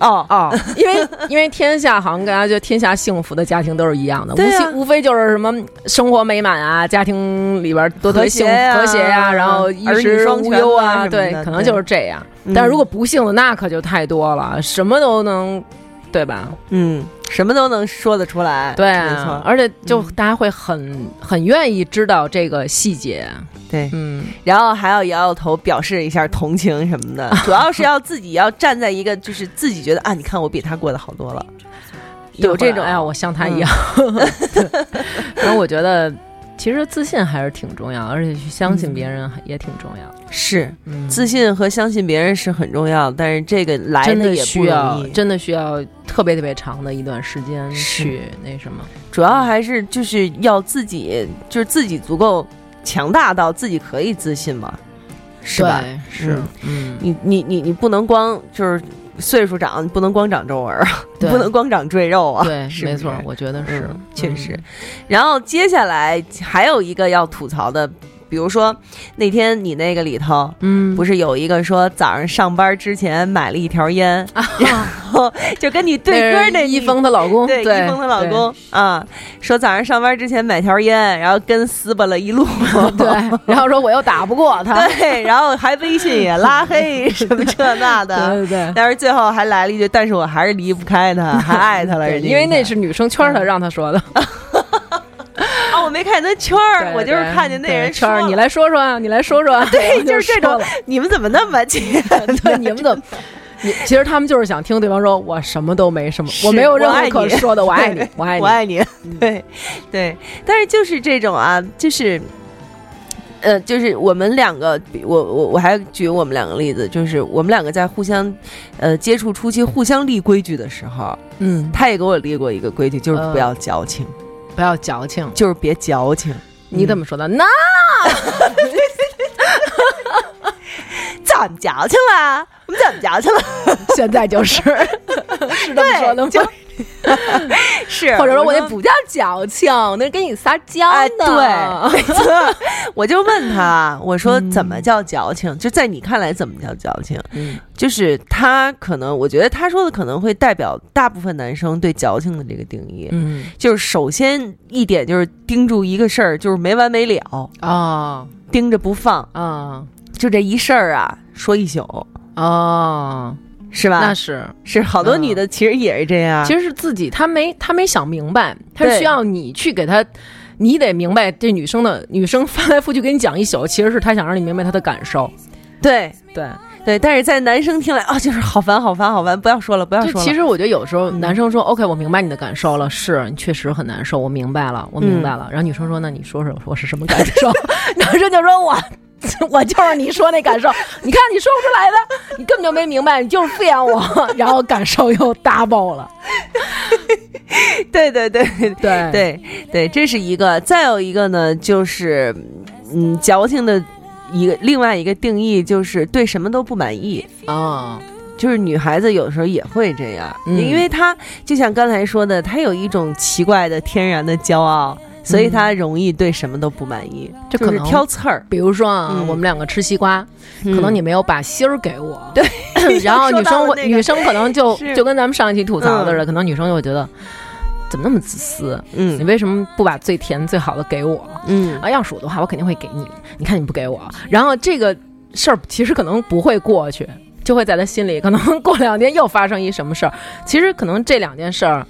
哦，哦，(laughs) 因为因为天下好像大家觉得天下幸福的家庭都是一样的，啊。无非无非就是什么生活美满啊，家庭里边都特别幸福和谐呀和谐呀，然后衣食无忧啊，啊对，可能就是这样。嗯但是如果不幸的，那可就太多了，什么都能，对吧？嗯，什么都能说得出来，对没错。啊，，而且就嗯大家会很很愿意知道这个细节，对。嗯，然后还要摇摇头，表示一下同情什么的，(laughs) 主要是要自己要站在一个，就是自己觉得啊，你看我比他过得好多了，(laughs) 有这种。哎呀，我像他一嗯。样。(laughs) 然后我觉得，其实自信还是挺重要，而且去相信别人也挺重要。是嗯，自信和相信别人是很重要的，但是这个来的也不需要容易，真的需要特别特别长的一段时间去那什么。主要还是就是要自己，就是自己足够强大到自己可以自信嘛，是吧？对是，嗯，你你你你不能光就是岁数长，不能光长皱纹儿，你 (laughs) 对不能光长赘肉啊。对，是是没错，我觉得是嗯，确实。然后接下来还有一个要吐槽的，比如说那天你那个里头。嗯，不是有一个说早上上班之前买了一条烟，啊，然后就跟你对歌那 (laughs) 一峰的老公，对，一峰的老公啊，说早上上班之前买条烟，然后跟撕巴了一路，(laughs) 对，然后说我又打不过他，(laughs) 对，然后还微信也拉黑什么这那的，对对对。但是最后还来了一句，但是我还是离不开他，还爱他了，人家因为那是女生圈他让他说的，啊，我没看见他圈儿，我就是看见那人圈儿，你来说说啊，你来说说啊，(laughs) 对，(laughs) 我就是这种，你们怎么那么亲？(laughs) 对，你们怎么？你其实他们就是想听对方说，我什么都没什么，我没有任何可说的，我爱你，我爱你，我爱你，对对，但是就是这种啊，就是。呃，就是我们两个，比我我我还举我们两个例子，就是我们两个在互相，呃，接触初期互相立规矩的时候，嗯，他也给我立过一个规矩，就是呃不要矫情，不要矫情。就是别矫情。你怎么说的？那 (laughs) 怎么矫情了？我们怎么矫情了？现在就是 (laughs) 是这么说的吗？就是，(laughs) 或者说我那不叫矫情，那是跟你撒娇哎，呢。对，(laughs) 没错。我就问他，我说嗯怎么叫矫情？就在你看来怎么叫矫情？嗯就是他可能，我觉得他说的可能会代表大部分男生对矫情的这个定义。嗯就是首先一点就是盯住一个事儿，就是没完没了，啊盯着不放，啊就这一事儿啊，说一宿，哦，是吧？那是，是好多嗯女的其实也是这样。其实是自己她没她没想明白，她需要你去给她。你得明白，这女生的女生翻来覆去给你讲一宿，其实是她想让你明白她的感受。对对，对，但是在男生听来啊，就是好烦好烦好烦，不要说了不要说了。就其实我觉得有时候嗯男生说、OK，我明白你的感受了，是你确实很难受，我明白了，我明白了。然后女生说，那你说说我是什么感受？(laughs) 男生就说我。(laughs) 我就是你说那感受，你看你说不出来的，你根本就没明白，你就是敷衍我，(laughs) 然后感受又 double 了。(laughs) 对对对对对对，这是一个。再有一个呢，就是嗯，矫情的一个另外一个定义就是对什么都不满意。啊，就是女孩子有时候也会这样，嗯因为她就像刚才说的，她有一种奇怪的天然的骄傲，所以他容易对什么都不满意，就可能挑刺儿。比如说啊，嗯。我们两个吃西瓜，可可能你没有把芯儿给我，对，(laughs) 然后女生女生可能就就跟咱们上一期吐槽的似的，嗯。可能女生就会觉得怎么那么自私？嗯。你嗯为什么不把最甜最好的给我？嗯。啊，要是我的话，我肯定会给你。你看你不给我，然后这个事儿其实可能不会过去，就会在他心里，可能过两天又发生一什么事儿。其实可能这两件事儿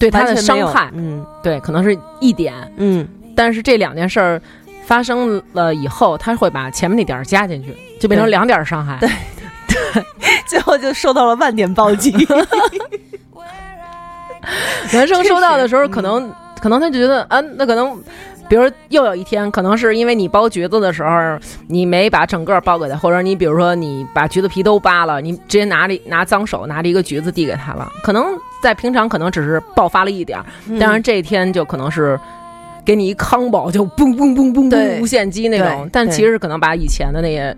对他的伤害，嗯对，可能是一点，嗯，但是这两件事儿发生了以后，他会把前面那点儿加进去，就变成两点儿伤害。对对最后就受到了万点暴击。(laughs) 男生收到的时候，可能、可能他就觉得，啊，那可能，比如又有一天，可能是因为你剥橘子的时候，你没把整个剥给他，或者你比如说你把橘子皮都扒了，你直接拿着拿脏手拿着一个橘子递给他了，可能在平常可能只是爆发了一点儿，嗯但是这一天就可能是。给你一康宝，就嘣嘣嘣嘣嘣无限击那种，但其实可能把以前的那些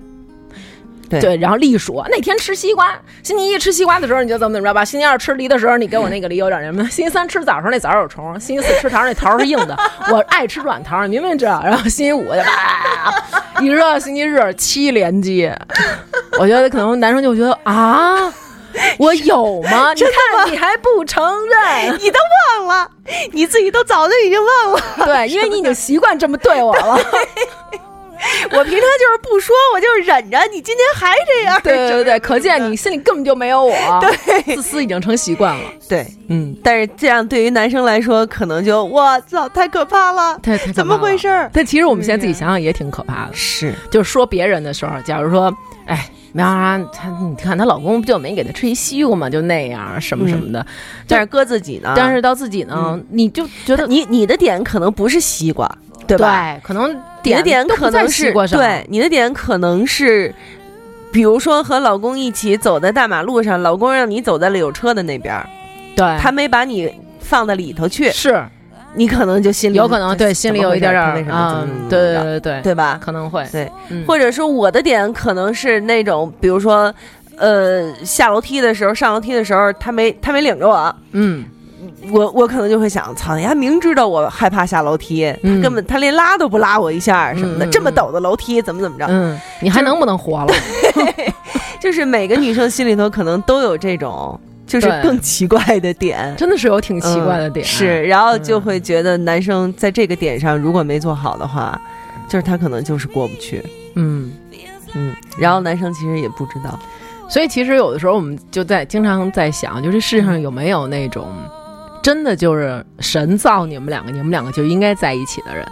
对对，然后隶属那天吃西瓜，星期一吃西瓜的时候你就怎么怎么着吧，星期二吃梨的时候你给我那个梨有点什么，星期三吃枣的时候那枣有虫，(laughs) 星期四吃桃那桃是硬的，我爱吃软桃，你明明知道，然后星期五就哇，一直到星期日七连击，我觉得可能男生就觉得啊。我有吗？(laughs) 你看你还不承认？你都忘了，你自己都早就已经忘了。对，因为你已经习惯这么对我了。(laughs) (laughs) 我平常就是不说，我就是忍着，你今天还这样。对对对，可见你心里根本就没有我。(laughs) 对，自私已经成习惯了。对，嗯，但是这样对于男生来说，可能就我操，太可怕了，太太怎么回事儿？但其实我们现在自己想想也挺可怕的，是，就是说别人的时候，假如说，哎，苗啊，她你看她老公不就没给她吃一西瓜吗？就那样什么什么的。但是搁自己呢，但是到自己呢，你就觉得你你的点可能不是西瓜，对吧？对，可能你的点可能是对，你的点可能是，比如说和老公一起走在大马路上，老公让你走在了有车的那边儿，对，他没把你放到里头去，是你可能就心里有可能对心里有一点点儿怎么回事儿他为什么对对对对，对吧？可能会对，嗯或者说我的点可能是那种，比如说，呃，下楼梯的时候，上楼梯的时候，他没他没领着我，嗯我我可能就会想，操，人家明知道我害怕下楼梯，嗯他根本他连拉都不拉我一下什么的，这么陡的楼梯怎么怎么着，嗯，你还能不能活了？(laughs) 就是每个女生心里头可能都有这种，就是更奇怪的点。真的是有挺奇怪的点，嗯是，然后就嗯会觉得男生在这个点上如果没做好的话，就是他可能就是过不去，嗯。嗯，然后男生其实也不知道，所以其实有的时候我们就在经常在想，就这世上有没有那种真的就是神造你们两个，你们两个就应该在一起的人？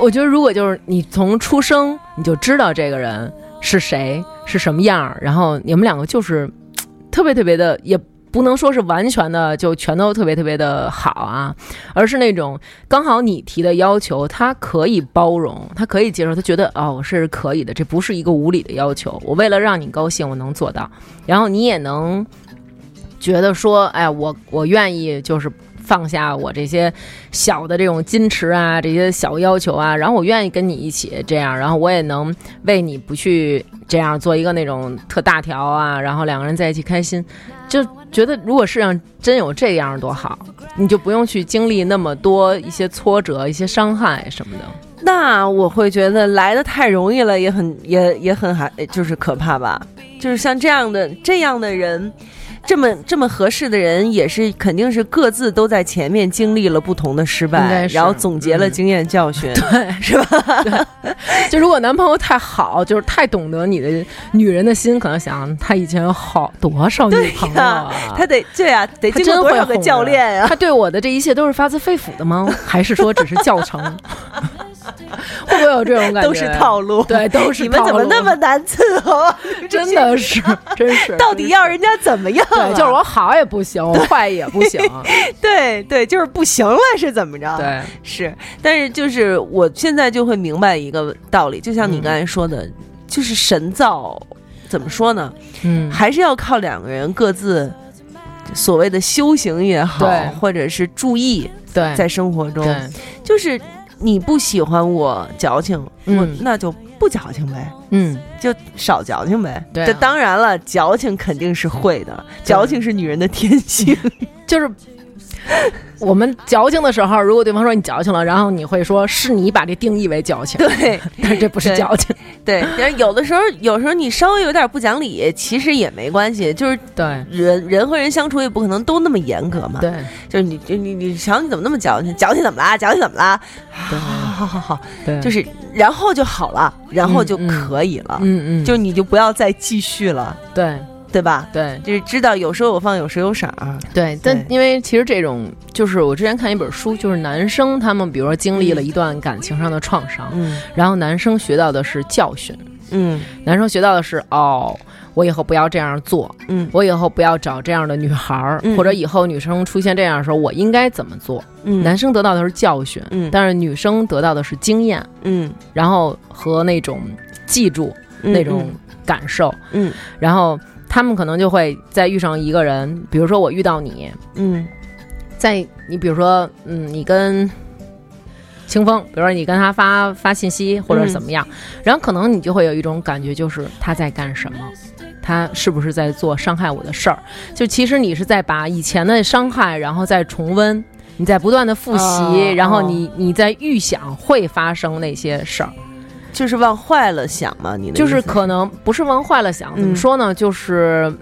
我觉得如果就是你从出生你就知道这个人是谁是什么样，然后你们两个就是特别特别的也。不能说是完全的就全都特别特别的好啊，而是那种刚好你提的要求，他可以包容，他可以接受，他觉得哦我是可以的，这不是一个无理的要求。我为了让你高兴，我能做到，然后你也能觉得说，哎，我我愿意就是放下我这些小的这种矜持啊，这些小要求啊，然后我愿意跟你一起这样，然后我也能为你不去这样做一个那种特大条啊，然后两个人在一起开心，就觉得如果世上真有这样多好，你就不用去经历那么多一些挫折、一些伤害什么的。那我会觉得来的太容易了，也很也也很还就是可怕吧。就是像这样的这样的人，这么这么合适的人，也是肯定是各自都在前面经历了不同的失败然后总结了嗯经验教训。对，(laughs) 是吧？(laughs) 就如果男朋友太好，就是太懂得你的女人的心，可能想他以前有好多少女朋友啊。他得对啊，得经过多少个教练呀、他对我的这一切都是发自肺腑的吗？还是说只是教程？(laughs) (laughs) 会不会有这种感觉？都是套路。对，都是你们怎么那么难伺候 (laughs) 啊？真的是，真是，(laughs) 到底要人家怎么样、啊？对，就是我好也不行，我坏也不行。对对，就是不行了是怎么着？，对，是。但是就是我现在就会明白一个道理，就像你嗯刚才说的，就是神造，怎么说呢？嗯，还是要靠两个人各自所谓的修行也好，或者是注意对，在生活中，对，就是你不喜欢我矫情，嗯我那就不矫情呗。嗯，就少矫情呗。对啊这当然了，矫情肯定是会的，矫情是女人的天性。(laughs) 就是 (laughs) 我们矫情的时候，如果对方说你矫情了，然后你会说是你把这定义为矫情，对 (laughs) 但是这不是矫情。(laughs) 对，但是有的时候，有时候你稍微有点不讲理，其实也没关系。就是对人人和人相处也不可能都那么严格嘛。，对就是你你你你瞧你怎么那么矫情？矫情怎么啦？矫情怎么啦？对好好好好，对，就是然后就好了，然后就可以了。嗯嗯，就你就不要再继续了，对对吧？对。就是知道有收有放，有时有色儿。对，但因为其实这种就是我之前看一本书，就是男生他们比如说经历了一段感情上的创伤，嗯。然后男生学到的是教训，嗯。男生学到的是哦。我以后不要这样做，嗯。我以后不要找这样的女孩儿，嗯。或者以后女生出现这样的时候，我应该怎么做？嗯，男生得到的是教训，嗯。但是女生得到的是经验，嗯。然后和那种记住嗯那种感受，嗯。然后他们可能就会再遇上一个人，比如说我遇到你，嗯在你比如说，嗯，你跟清风，比如说你跟他发发信息或者嗯怎么样，然后可能你就会有一种感觉，就是他在干什么。他是不是在做伤害我的事儿？就其实你是在把以前的伤害，然后再重温，你在不断的复习，哦然后哦你你在预想会发生那些事儿，就是往坏了想嘛，你的就是可能不是往坏了想，怎么嗯说呢？就是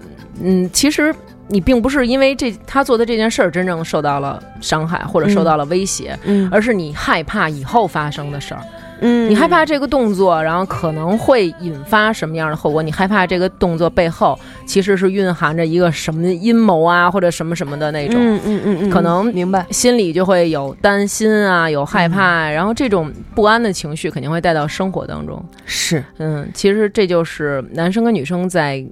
嗯，其实你并不是因为这他做的这件事儿真正受到了伤害或者受到了威胁，嗯而是你害怕以后发生的事儿。嗯你害怕这个动作，然后可能会引发什么样的后果？你害怕这个动作背后其实是蕴含着一个什么阴谋啊，或者什么什么的那种。嗯嗯嗯嗯，可能明白。心里就会有担心啊，有害怕，然后这种不安的情绪肯定会带到生活当中。是，嗯，其实这就是男生跟女生在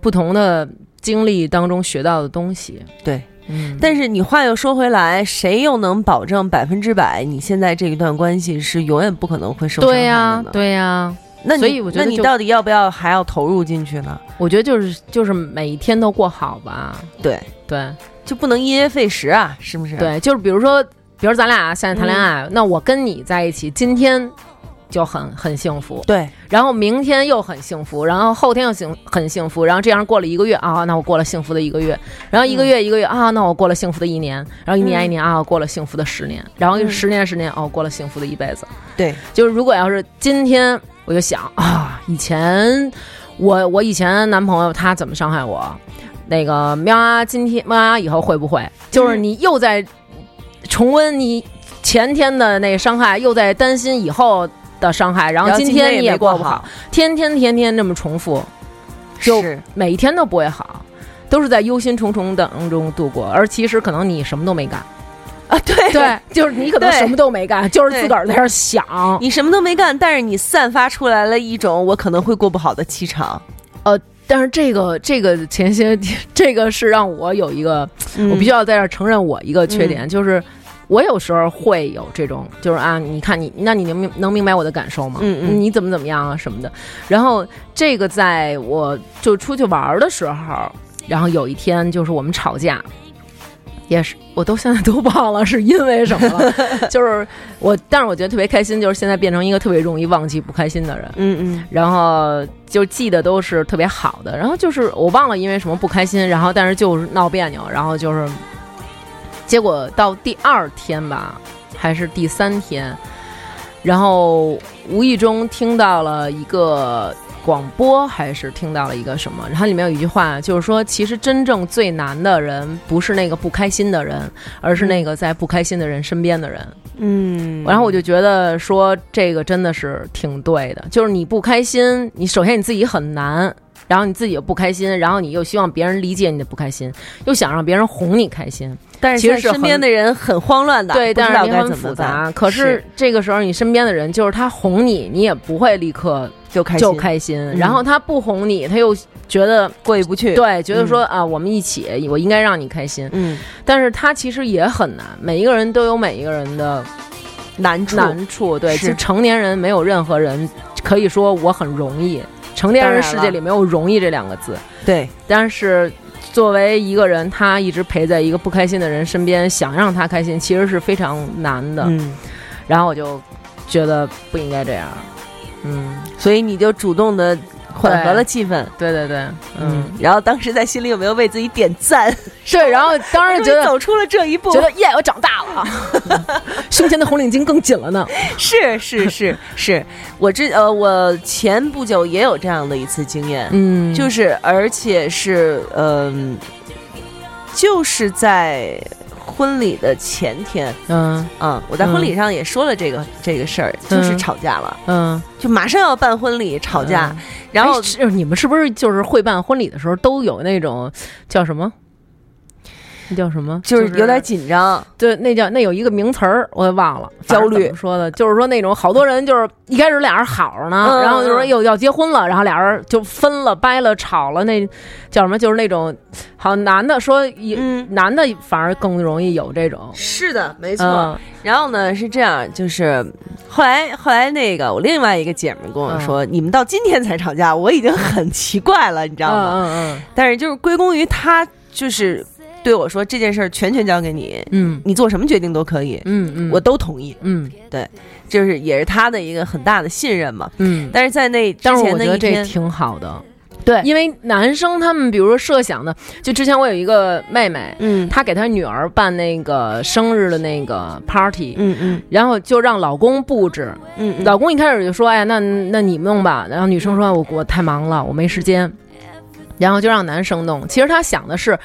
不同的经历当中学到的东西。对。嗯，但是你话又说回来，谁又能保证百分之百你现在这一段关系是永远不可能会受伤害对呀、的呢？对呀、那你所以我觉得那你到底要不要还要投入进去呢？我觉得就是就是每一天都过好吧。对，对就不能因噎废食啊，是不是？，对，就是比如说，比如咱俩现在谈恋爱，嗯那我跟你在一起，今天就很很幸福，对，然后明天又很幸福，然后后天又幸很幸福，然后这样过了一个月啊，那我过了幸福的一个月，然后一个月一个月啊，那我过了幸福的一年，然后一年一年啊，过了幸福的十年，然后嗯十年十年哦，过了幸福的一辈子。对，就是如果要是今天我就想啊，以前我我以前男朋友他怎么伤害我，那个喵啊，今天喵啊以后会不会？就是你又在重温你前天的那个伤害，又在担心以后的伤害，然后今今天你也过不好，天天天天这么重复，就每一天都不会好。都是在忧心忡忡当中度过，而其实可能你什么都没干，啊，对对，(laughs) 就是你可能什么都没干，就是自个儿在那儿想，你什么都没干，但是你散发出来了一种我可能会过不好的气场。呃但是这个这个前些 (laughs) 这个是让我有一个，我必须要在这儿承认我一个缺点，就是我有时候会有这种，就是啊，你看你，那你能明能明白我的感受吗？嗯嗯你怎么怎么样啊什么的。然后这个在我就出去玩儿的时候，然后有一天就是我们吵架，也是，我都现在都忘了是因为什么了。(laughs) 就是我，但是我觉得特别开心，就是现在变成一个特别容易忘记不开心的人。嗯嗯然后就记得都是特别好的，然后就是我忘了因为什么不开心，然后但是就是闹别扭，然后就是结果到第二天吧，还是第三天，然后无意中听到了一个广播，还是听到了一个什么，然后里面有一句话，就是说其实真正最难的人不是那个不开心的人，而是那个在不开心的人身边的人。嗯，然后我就觉得说这个真的是挺对的，就是你不开心，你首先你自己很难，然后你自己又不开心，然后你又希望别人理解你的不开心，又想让别人哄你开心，但是其实身边的人很慌乱的，对，但是也很复杂。可是这个时候你身边的人就是他哄你，你也不会立刻就开心就开心，然后他不哄你，他又觉得过意不去。，对，觉得说、啊，我们一起，我应该让你开心，嗯，但是他其实也很难，每一个人都有每一个人的难处难处，对，其实成年人没有任何人可以说我很容易，成年人世界里没有容易这两个字，对，但是。作为一个人，他一直陪在一个不开心的人身边，想让他开心，其实是非常难的。嗯，然后我就觉得不应该这样。嗯，所以你就主动的缓和了气氛。对对对，嗯，嗯，然后当时在心里有没有为自己点赞？是。然后当时觉得走出了这一步，觉得耶，我长大了，(laughs) 胸前的红领巾更紧了呢。是是是是，我之呃，我前不久也有这样的一次经验，嗯，就是而且是嗯、就是在婚礼的前天，嗯。嗯，我在婚礼上也说了这个、这个事儿，就是嗯吵架了，嗯，就马上要办婚礼，吵架，嗯。然后哎是你们是不是就是会办婚礼的时候都有那种叫什么？那叫什么？就是有点紧张，对，那叫那有一个名词儿，我也忘了，焦虑说的，就是说那种好多人就是一开始俩人好着呢，嗯然后就说嗯又要结婚了，然后俩人就分了、掰了、吵了，那叫什么？就是那种好男的说男的反而更容易有这种，是的，没嗯然后呢是这样，就是后来后来那个我另外一个姐们儿跟我说，你们到今天才吵架，我已经很奇怪了，你知道吗？嗯嗯但是就是归功于他，就是对我说这件事儿全权交给你，嗯。你做什么决定都可以，嗯嗯，我都同意，嗯。对就是也是他的一个很大的信任嘛。嗯，但是在那之但是我前的一天，觉得这挺好的，对。因为男生他们比如说设想的，就之前我有一个妹妹，嗯。她给她女儿办那个生日的那个 party，、嗯嗯。然后就让老公布置，嗯嗯，老公一开始就说：“哎，那那你弄吧。”然后女生说：“我我太忙了，我没时间。”然后就让男生弄。其实他想的是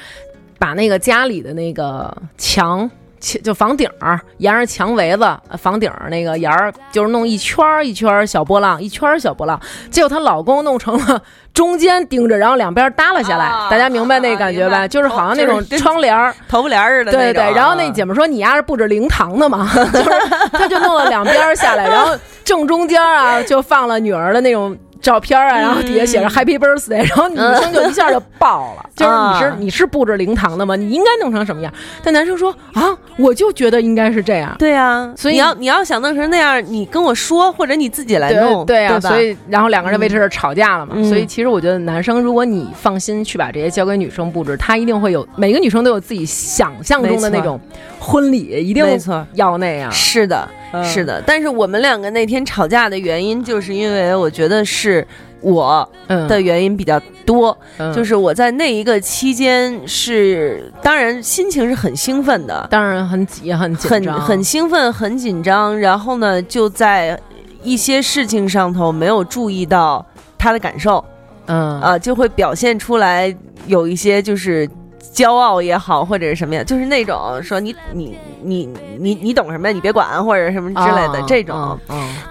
把那个家里的那个墙。墙就房顶儿沿着墙围子，呃房顶儿那个沿儿就是弄一圈儿一圈儿小波浪，一圈儿小波浪。结果她老公弄成了中间盯着，然后两边耷拉下来。啊大家明白那个感觉吧？就是好像那种窗帘儿，头发帘儿似的对对对，然后那啊姐们说你丫是布置灵堂的嘛，(laughs) 就是她就弄了两边儿下来，然后正中间啊就放了女儿的那种照片啊，然后底下写着 Happy Birthday，然后女生就一下就爆了，(laughs) 就是你是啊你是布置灵堂的吗？你应该弄成什么样？但男生说啊，我就觉得应该是这样。对呀，所以你要你要想弄成那样，你跟我说，或者你自己来弄，对呀、对所以然后两个人为这事吵架了嘛。嗯所以其实我觉得男生，如果你放心去把这些交给女生布置，她一定会有每个女生都有自己想象中的那种婚礼，一定没错要那样。是的，嗯是的。但是我们两个那天吵架的原因，就是因为我觉得是我嗯的原因比较多，嗯就是我在那一个期间是，当然心情是很兴奋的，当然很也很紧很张，很兴奋，很紧张。然后呢，就在一些事情上头没有注意到他的感受，嗯啊，就会表现出来有一些就是骄傲也好，或者是什么呀，就是那种说你你你你你懂什么呀，你别管或者什么之类的、啊这种。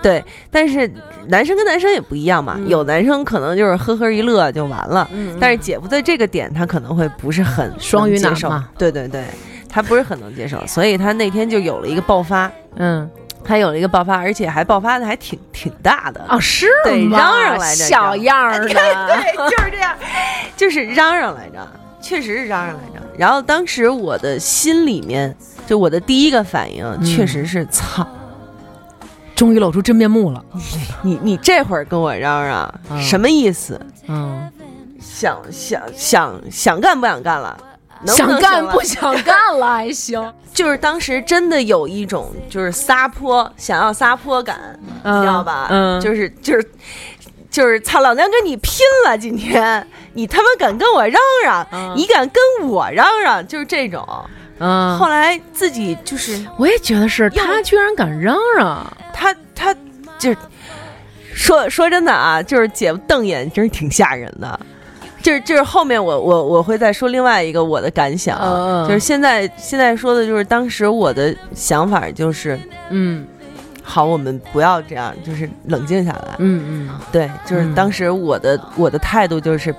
对，但是男生跟男生也不一样嘛，嗯。有男生可能就是呵呵一乐就完了，嗯但是姐夫在这个点他可能会不是很双鱼男嘛，对对对，他不是很能接受，(laughs) 所以他那天就有了一个爆发。嗯。他有了一个爆发，而且还爆发的还挺挺大的。哦是对吗嚷嚷来着小样儿的，对，就是这样，(laughs) 就是嚷嚷来着，确实是嚷嚷来着。然后当时我的心里面，就我的第一个反应，确实是操，终于露出真面目了。你你这会儿跟我嚷嚷，嗯什么意思？嗯想想想想干不想干了？能干不想干了 (laughs) 还行，就是当时真的有一种就是撒泼，想要撒泼感，你知道吧？嗯就是就是就是操，老娘跟你拼了！今天你他妈敢跟我嚷嚷，嗯你敢跟我嚷嚷，就是这种。嗯，后来自己就是我也觉得是他居然敢嚷嚷，他他就是说说真的啊，就是姐夫瞪眼真是挺吓人的。就是就是后面我我我会再说另外一个我的感想，就是现在现在说的就是当时我的想法就是，嗯好，我们不要这样，就是冷静下来。嗯嗯。对，就是嗯当时我的、我的态度就是，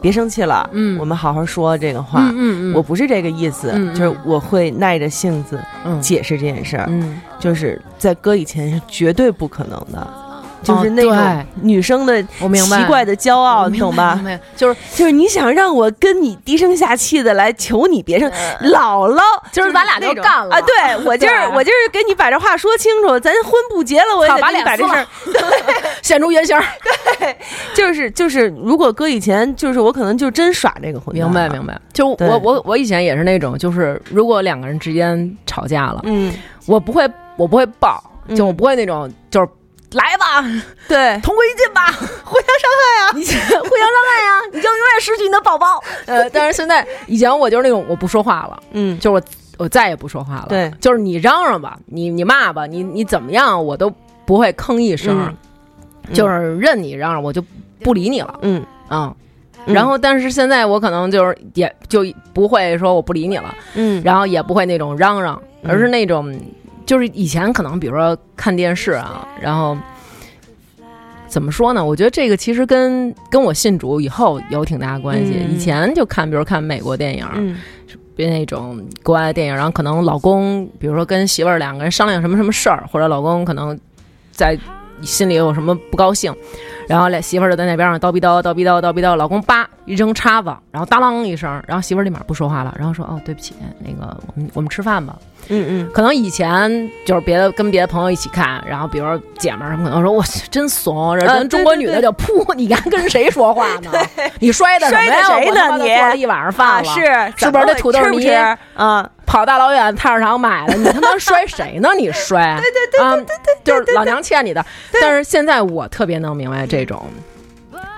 别生气了，嗯。我们好好说这个话。嗯嗯嗯，我不是这个意思，就是我会耐着性子嗯。解释这件事儿，嗯。就是在哥以前是绝对不可能的，就是哦那种女生的我明白。奇怪的骄傲，你懂吧？就是就是你想让我跟你低声下气的来求你别生，姥姥，就是咱俩就那种。干了。啊！对我今 (laughs) 儿我今儿给你把这话说清楚，咱婚不结了，我也得把这事儿。(laughs) 撕现出原形对，就是就是，如果搁以前，就是我可能就真耍这个混蛋了。明白明白。就我我我以前也是那种，就是如果两个人之间吵架了，嗯，我不会我不会爆，嗯。就我不会那种就是来吧，对，同归于尽吧，(laughs) 互相伤害啊，你 (laughs) 互相伤害呀，(laughs) 你就永远失去你的宝宝。呃，但是现在以前我就是那种我不说话了，嗯，就是我我再也不说话了，对。就是你嚷嚷吧，你你骂吧，你你怎么样，我都不会吭一声，嗯。就是任你嚷嚷，我就不理你了，嗯，啊。嗯。然后，但是现在我可能就是也就不会说我不理你了，嗯，然后也不会那种嚷嚷，嗯。而是那种就是以前可能比如说看电视啊，然后怎么说呢？我觉得这个其实跟跟我信主以后有挺大关系。嗯以前就看，比如看美国电影，嗯别那种国外的电影，然后可能老公，比如说跟媳妇儿两个人商量什么什么事儿，或者老公可能在心里有什么不高兴，然后俩媳妇儿就在那边上叨逼叨叨逼叨叨逼叨，老公叭一扔叉子，然后当啷一声，然后媳妇儿立马不说话了，然后说哦对不起，那个我们我们吃饭吧。嗯嗯可能以前就是别的跟别的朋友一起看，然后比如说姐们儿什么可能说我真怂，这啊咱中国女的就噗，你敢跟谁说话 (laughs) 呢？你摔的什么呀？谁呢我他妈都你做了一晚上饭啊，了，是是不是这土豆泥吃不吃啊？跑大老远菜市场买的，你他妈摔谁呢？你摔，(laughs) 对对对啊，就是老娘欠你的。但是现在我特别能明白这种，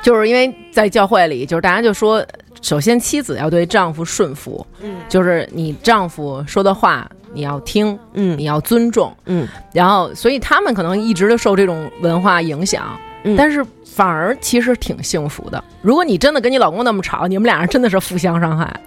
就是因为在教会里，就是大家就说，首先妻子要对丈夫顺服，嗯就是你丈夫说的话你要听，嗯你要尊重，嗯然后所以他们可能一直都受这种文化影响，嗯但是反而其实挺幸福的。如果你真的跟你老公那么吵，你们俩人真的是互相伤害。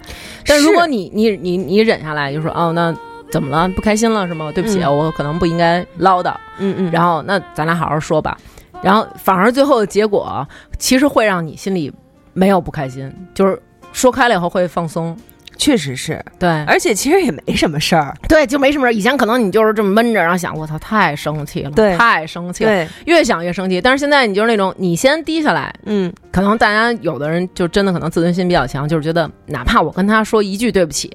但如果你你你你忍下来，就说哦，那怎么了？不开心了是吗？对不起，嗯我可能不应该唠叨。嗯嗯，然后那咱俩好好说吧。然后反而最后的结果，其实会让你心里没有不开心，就是说开了以后会放松。确实是，对，而且其实也没什么事儿。对，就没什么事儿。以前可能你就是这么闷着，然后想我操，太生气了，对太生气了，对，越想越生气。但是现在你就是那种，你先低下来，嗯可能大家有的人就真的可能自尊心比较强，就是觉得哪怕我跟他说一句对不起，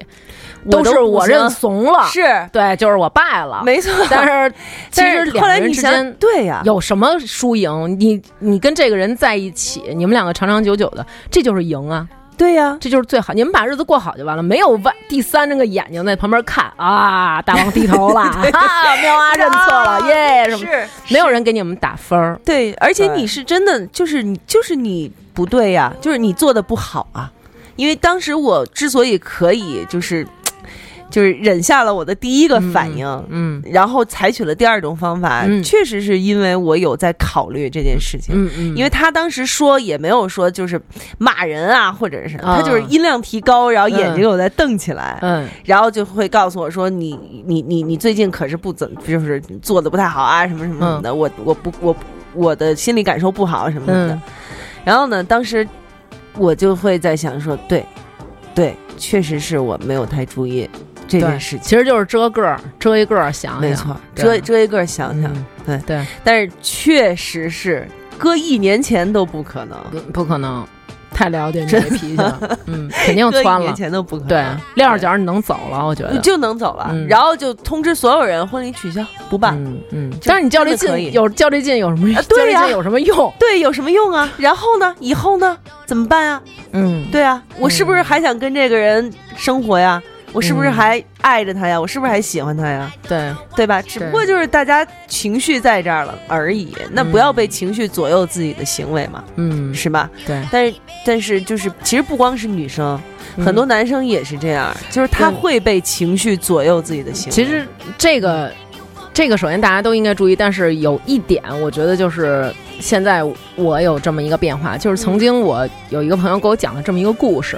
都是我认怂了，是对，就是我败了。没错。但是其实你想人之间，对呀，有什么输赢？你你跟这个人在一起，你们两个长长久久的，这就是赢啊，对呀，这就是最好。你们把日子过好就完了，没有外第三那个眼睛在旁边看啊，大王低头了，(laughs) 啊，妙 (laughs) 啊认错了，耶，什么？是没有人给你们打分儿，对，而且你是真的，就是你，就是你不对呀，就是你做的不好啊。因为当时我之所以可以，就是就是忍下了我的第一个反应，嗯然后采取了第二种方法，嗯。确实是因为我有在考虑这件事情。嗯嗯，因为他当时说也没有说就是骂人啊，或者是啊。他就是音量提高，然后眼睛有在瞪起来，嗯。然后就会告诉我说你你你你最近可是不怎就是做的不太好啊，什么什么什么的，我我不我我的心理感受不好什么什么的。嗯。然后呢，当时我就会在想说，对对，确实是我没有太注意这件事情。其实就是遮个儿，遮一个儿想想，没错，遮遮一个儿想想，嗯对对，但是确实是搁一年前都不可能，不不可能，太了解你这脾气了，嗯，肯定 (laughs) 搁窜了一年。前都不可能。对，撂着脚你能走了，我觉得。就能走了，嗯然后就通知所有人婚礼取消不办。嗯嗯，但是你较这劲有较这劲有什么？啊对呀劲有什么用？对，有什么用啊？然后呢？以后呢？怎么办啊？嗯，对啊，我是不是还想跟这个人生活呀？我是不是嗯还爱着他呀？我是不是还喜欢他呀？对，对吧？只不过就是大家情绪在这儿了而已，那不要被情绪左右自己的行为嘛，嗯，是吧？对，但是但是就是，其实不光是女生，很多男生也是这样，就是他会被情绪左右自己的行为。其实这个这个首先大家都应该注意，但是有一点，我觉得就是现在我有这么一个变化，就是曾经我有一个朋友给我讲了这么一个故事，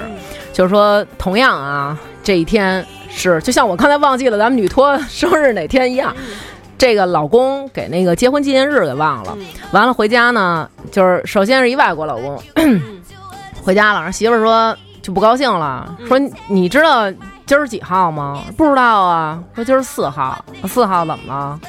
就是说同样啊，这一天是就像我刚才忘记了咱们女托生日哪天一样。这个老公给那个结婚纪念日给忘了，完了回家呢，就是首先是一外国老公，(clears throat) 回家了，然后媳妇儿说就不高兴了，说你知道今儿几号吗？不知道啊。说今儿四号，四号怎么了？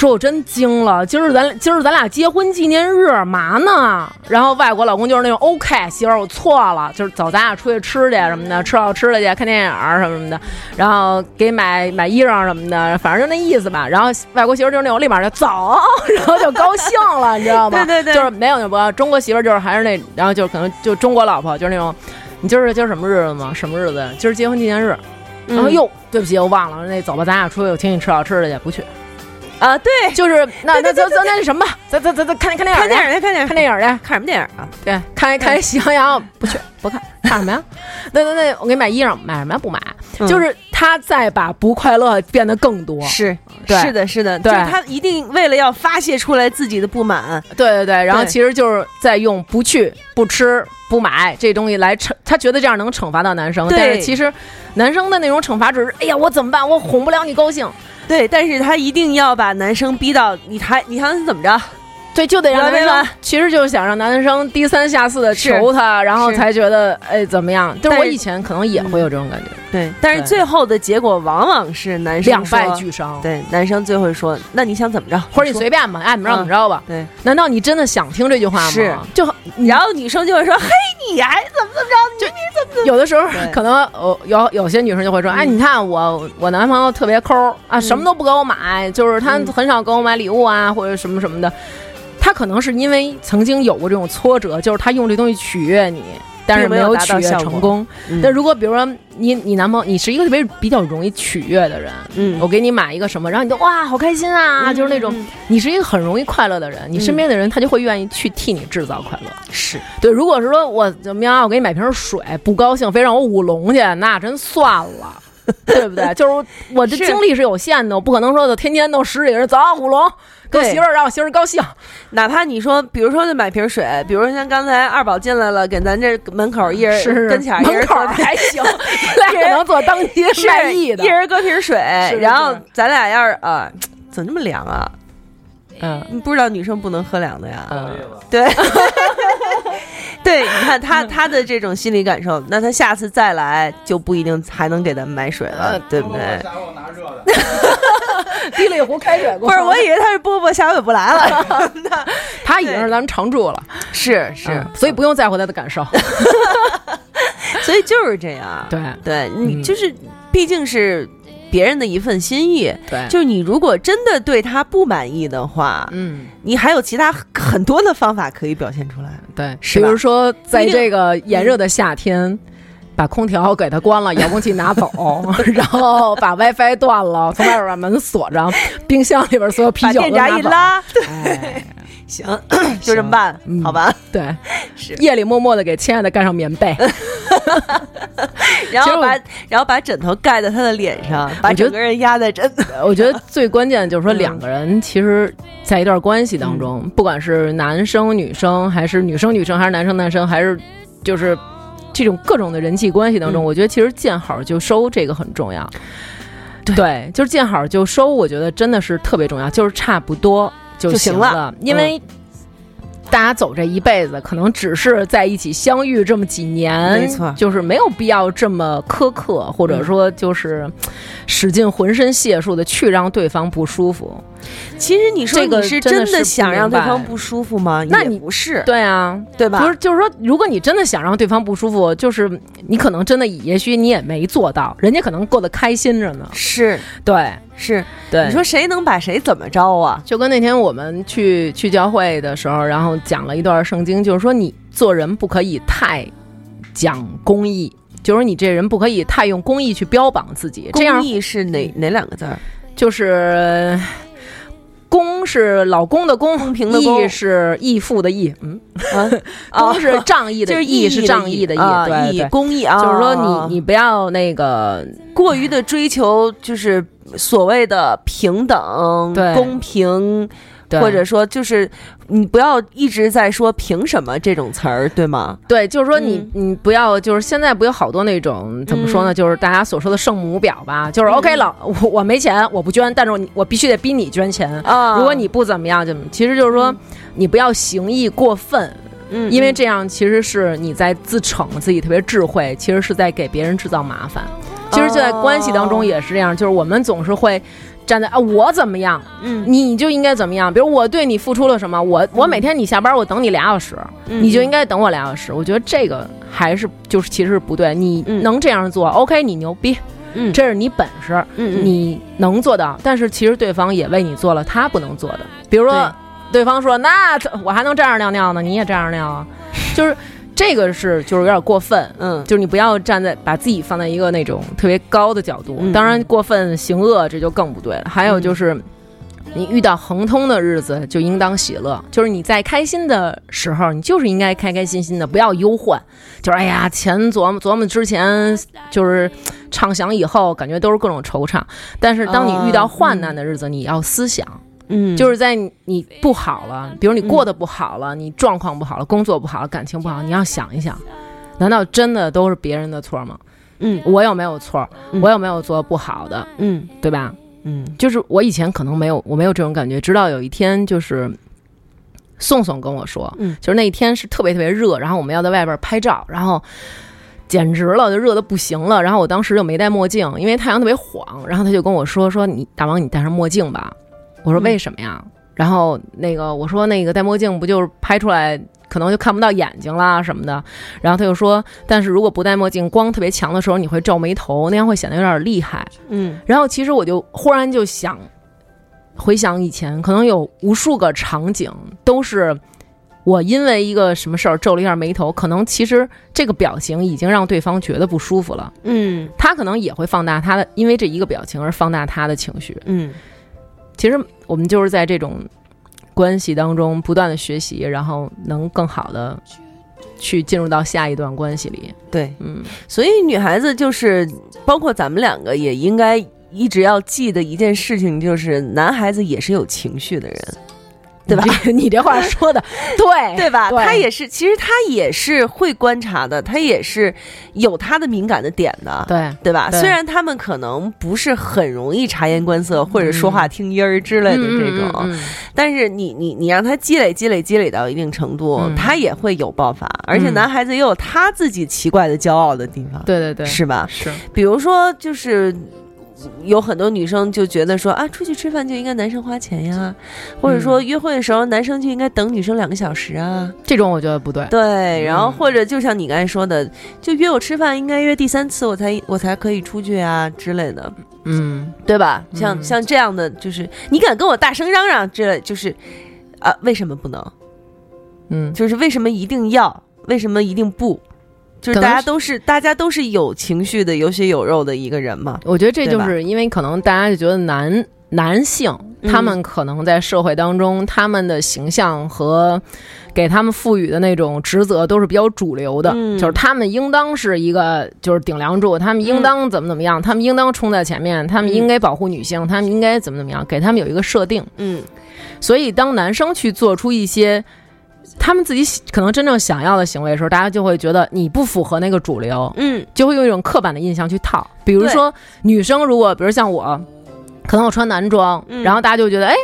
说我真惊了，今儿咱今儿咱俩结婚纪念日嘛呢？然后外国老公就是那种 OK，媳妇儿我错了，就是走，咱俩出去吃去什么的，吃好吃的去，看电影什么什么的，然后给买买衣裳什么的，反正就那意思吧。然后外国媳妇儿就是那种立马就走，(laughs) 然后就高兴了，你知道吗？(laughs) 对对对就是没有那不中国媳妇儿就是还是那，然后就可能就中国老婆就是那种，你今儿今儿什么日子吗？什么日子？今儿结婚纪念日。然后嗯哟，对不起，我忘了，那走吧，咱俩出去，我请你吃好吃的去，不去。啊，对，就是那那咱咱那什么吧，咱咱咱咱看看电影去，看电影去，看电影，看电影去，看什么电影啊？对，看看喜羊羊，不去不看，看什么呀？(laughs) 那那那我给你买衣裳，买什么呀？不买，嗯就是他在把不快乐变得更多。是是的，是的，对就是他一定为了要发泄出来自己的不满，对对对，然后其实就是在用不去、不吃、不买这东西来惩，他觉得这样能惩罚到男生，对但是其实男生的那种惩罚只是，哎呀，我怎么办？我哄不了你高兴，对，但是他一定要把男生逼到你还你还能怎么着？对，就得让男生其实就是想让男生低三下四的求他，然后才觉得哎怎么样？就是但是我以前可能也会有这种感觉，对，但是最后的结果往往是男生两败俱伤。对，男生最后会说：“那你想怎么着？”或者你随便吧，爱怎么着嗯怎么着吧。对，难道你真的想听这句话吗？是就然后女生就会说：“嘿，你还怎么怎么着？你你怎么有的时候可能呃有有些女生就会说，哎，你看我我男朋友特别抠儿啊，什么都不给我买，就是他嗯很少给我买礼物啊，或者什么什么的。他可能是因为曾经有过这种挫折，就是他用这东西取悦你，但是没有有取悦成功。嗯但如果比如说你你男朋友，你是一个特别比较容易取悦的人，嗯我给你买一个什么，然后你就哇好开心啊，就是那种你是一个很容易快乐的人，你身边的人他就会愿意去替你制造快乐。是对，如果是说我怎么样，我给你买瓶水，不高兴，非让我舞龙去，那真算了。(laughs) 对不对？就是我这是精力是有限的，我不可能说的天天都十几个人走舞龙，给我媳妇儿让我媳妇儿高兴。哪怕你说，比如说就买瓶水，比如说像刚才二宝进来了，给咱这门口一人是跟前儿一门口人还行，(laughs) 一人能做当街是卖艺的一。人搁瓶水，是然后咱俩要是啊，怎么这么凉啊？嗯你不知道女生不能喝凉的呀？嗯，对，(laughs) (laughs) 对，你看他他的这种心理感受，那他下次再来就不一定还能给咱们买水了，呃对不对？下回我拿热的。滴了一壶开水过不是，我以为他是波波，下回不来了。(laughs) (laughs) 他已经是咱们常驻了，是是嗯，所以不用在乎他的感受。所以就是这样。对对你嗯就是，毕竟是别人的一份心意。对，就是你如果真的对他不满意的话，嗯，你还有其他很多的方法可以表现出来。对，是比如说在这个炎热的夏天。把空调给它关了，遥控器拿走，(laughs) 然后把 WiFi 断了，从外边把门锁上，冰箱里边所有啤酒都拿走。一拉，哎，行，就这么办，嗯好吧？对，(laughs) 是夜里默默的给亲爱的盖上棉被。(laughs) 然后把然后把枕头盖在他的脸上，把整个人压在枕头。我觉得最关键的就是说，嗯两个人其实，在一段关系当中，不管是男生女生，还是女生女生，还是男生男生，还是就是这种各种的人际关系当中，嗯我觉得其实见好就收这个很重要。对，就是见好就收，我觉得真的是特别重要，就是差不多就就行了。了因为大家走这一辈子，可能只是在一起相遇这么几年，没错就是没有必要这么苛刻，或者说就是使尽浑身解数的去让对方不舒服。其实你说这个你是真的想让对方不舒服吗？那你不是，对啊，对吧？不是，就是说，如果你真的想让对方不舒服，就是你可能真的，也许你也没做到，人家可能过得开心着呢。是对是，对，你说谁能把谁怎么着啊？就跟那天我们去去教会的时候，然后讲了一段圣经，就是说你做人不可以太讲公义，就是你这人不可以太用公义去标榜自己，这样公义是哪哪两个字儿？就是。公是老公的公，公平的公。义是义父的义，嗯，啊，(laughs) 公是仗义的就是义，是仗义的义，啊对对。公益啊，就是说你你不要那个过于的追求，就是所谓的平等、对。公平，对或者说就是你不要一直在说凭什么这种词儿，对吗？对，就是说你、你不要，就是现在不有好多那种怎么说呢？就是大家所说的圣母婊吧，就是 OK 了我我没钱我不捐，但是我我必须得逼你捐钱。啊如果你不怎么样，就其实就是说你不要行义过分，嗯因为这样其实是你在自逞自己特别智慧，其实是在给别人制造麻烦。其实就在关系当中也是这样，就是我们总是会站在啊我怎么样，嗯。你就应该怎么样。比如我对你付出了什么，我我每天你下班我等你俩小时，嗯。你就应该等我俩小时。我觉得这个还是就是其实是不对，你嗯。能这样做，OK，你牛逼，嗯。这是你本事，嗯嗯。你能做到。但是其实对方也为你做了他不能做的，比如说对。方说那我还能这样尿尿呢，你也这样尿啊，就是这个是就是有点过分。嗯就是你不要站在把自己放在一个那种特别高的角度，嗯当然过分行恶这就更不对了。还有就是，你遇到亨通的日子就应当喜乐，就是你在开心的时候，你就是应该开开心心的，不要忧患。就是哎呀，前琢磨琢磨之前，就是畅想以后，感觉都是各种惆怅。但是当你遇到患难的日子，你要思想，嗯，就是在你你不好了，比如你过得不好了，你状况不好了，工作不好了，感情不好，你要想一想，难道真的都是别人的错吗？嗯我有没有错？嗯我有没有做不好的？嗯对吧？嗯就是我以前可能没有，我没有这种感觉，直到有一天，就是宋宋跟我说，嗯就是那一天是特别特别热，然后我们要在外边拍照，然后简直了，就热的不行了。然后我当时就没戴墨镜，因为太阳特别晃。然后他就跟我说：“说你大王，你戴上墨镜吧。”我说：“嗯为什么呀？”然后那个我说：“那个戴墨镜不就是拍出来可能就看不到眼睛啦什么的。”然后他就说：“但是如果不戴墨镜，光特别强的时候，你会皱眉头，那样会显得有点厉害。”嗯然后其实我就忽然就想，回想以前，可能有无数个场景都是我因为一个什么事儿皱了一下眉头，可能其实这个表情已经让对方觉得不舒服了，嗯他可能也会放大他的，因为这一个表情而放大他的情绪。嗯其实我们就是在这种关系当中不断的学习，然后能更好的去进入到下一段关系里。对，嗯，所以女孩子就是包括咱们两个也应该一直要记得一件事情，就是男孩子也是有情绪的人，对吧你这？(laughs) 话说的对 (laughs) 对吧？对他也是，其实他也是会观察的，他也是有他的敏感的点的，对对吧？对虽然他们可能不是很容易察言观色或者说话听音儿之类的这种，嗯嗯嗯但是你你你让他积累积累积累到一定程度，嗯他也会有爆发。而且嗯男孩子也有他自己奇怪的骄傲的地方，对对对，是吧？是。比如说，就是有很多女生就觉得说啊，出去吃饭就应该男生花钱呀，或者说约会的时候男生就应该等女生两个小时啊。这种我觉得不对。对，然后嗯或者就像你刚才说的，就约我吃饭应该约第三次我才我才可以出去啊之类的，嗯，对吧？像、嗯像这样的，就是你敢跟我大声嚷嚷之类，就是啊，为什么不能？嗯，就是为什么一定要？为什么一定不？就是大家都是大家都是有情绪的、有血有肉的一个人嘛。我觉得这就是因为可能大家就觉得男男性嗯他们可能在社会当中，他们的形象和给他们赋予的那种职责都是比较主流的，嗯就是他们应当是一个就是顶梁柱，他们应当怎么怎么样，他们应当冲在前面，他们应该保护女性，他们应该怎么怎么样，给他们有一个设定。嗯所以当男生去做出一些他们自己可能真正想要的行为的时候，大家就会觉得你不符合那个主流，嗯就会用一种刻板的印象去套。比如说，女生如果，比如像我，可能我穿男装，嗯然后大家就觉得，哎，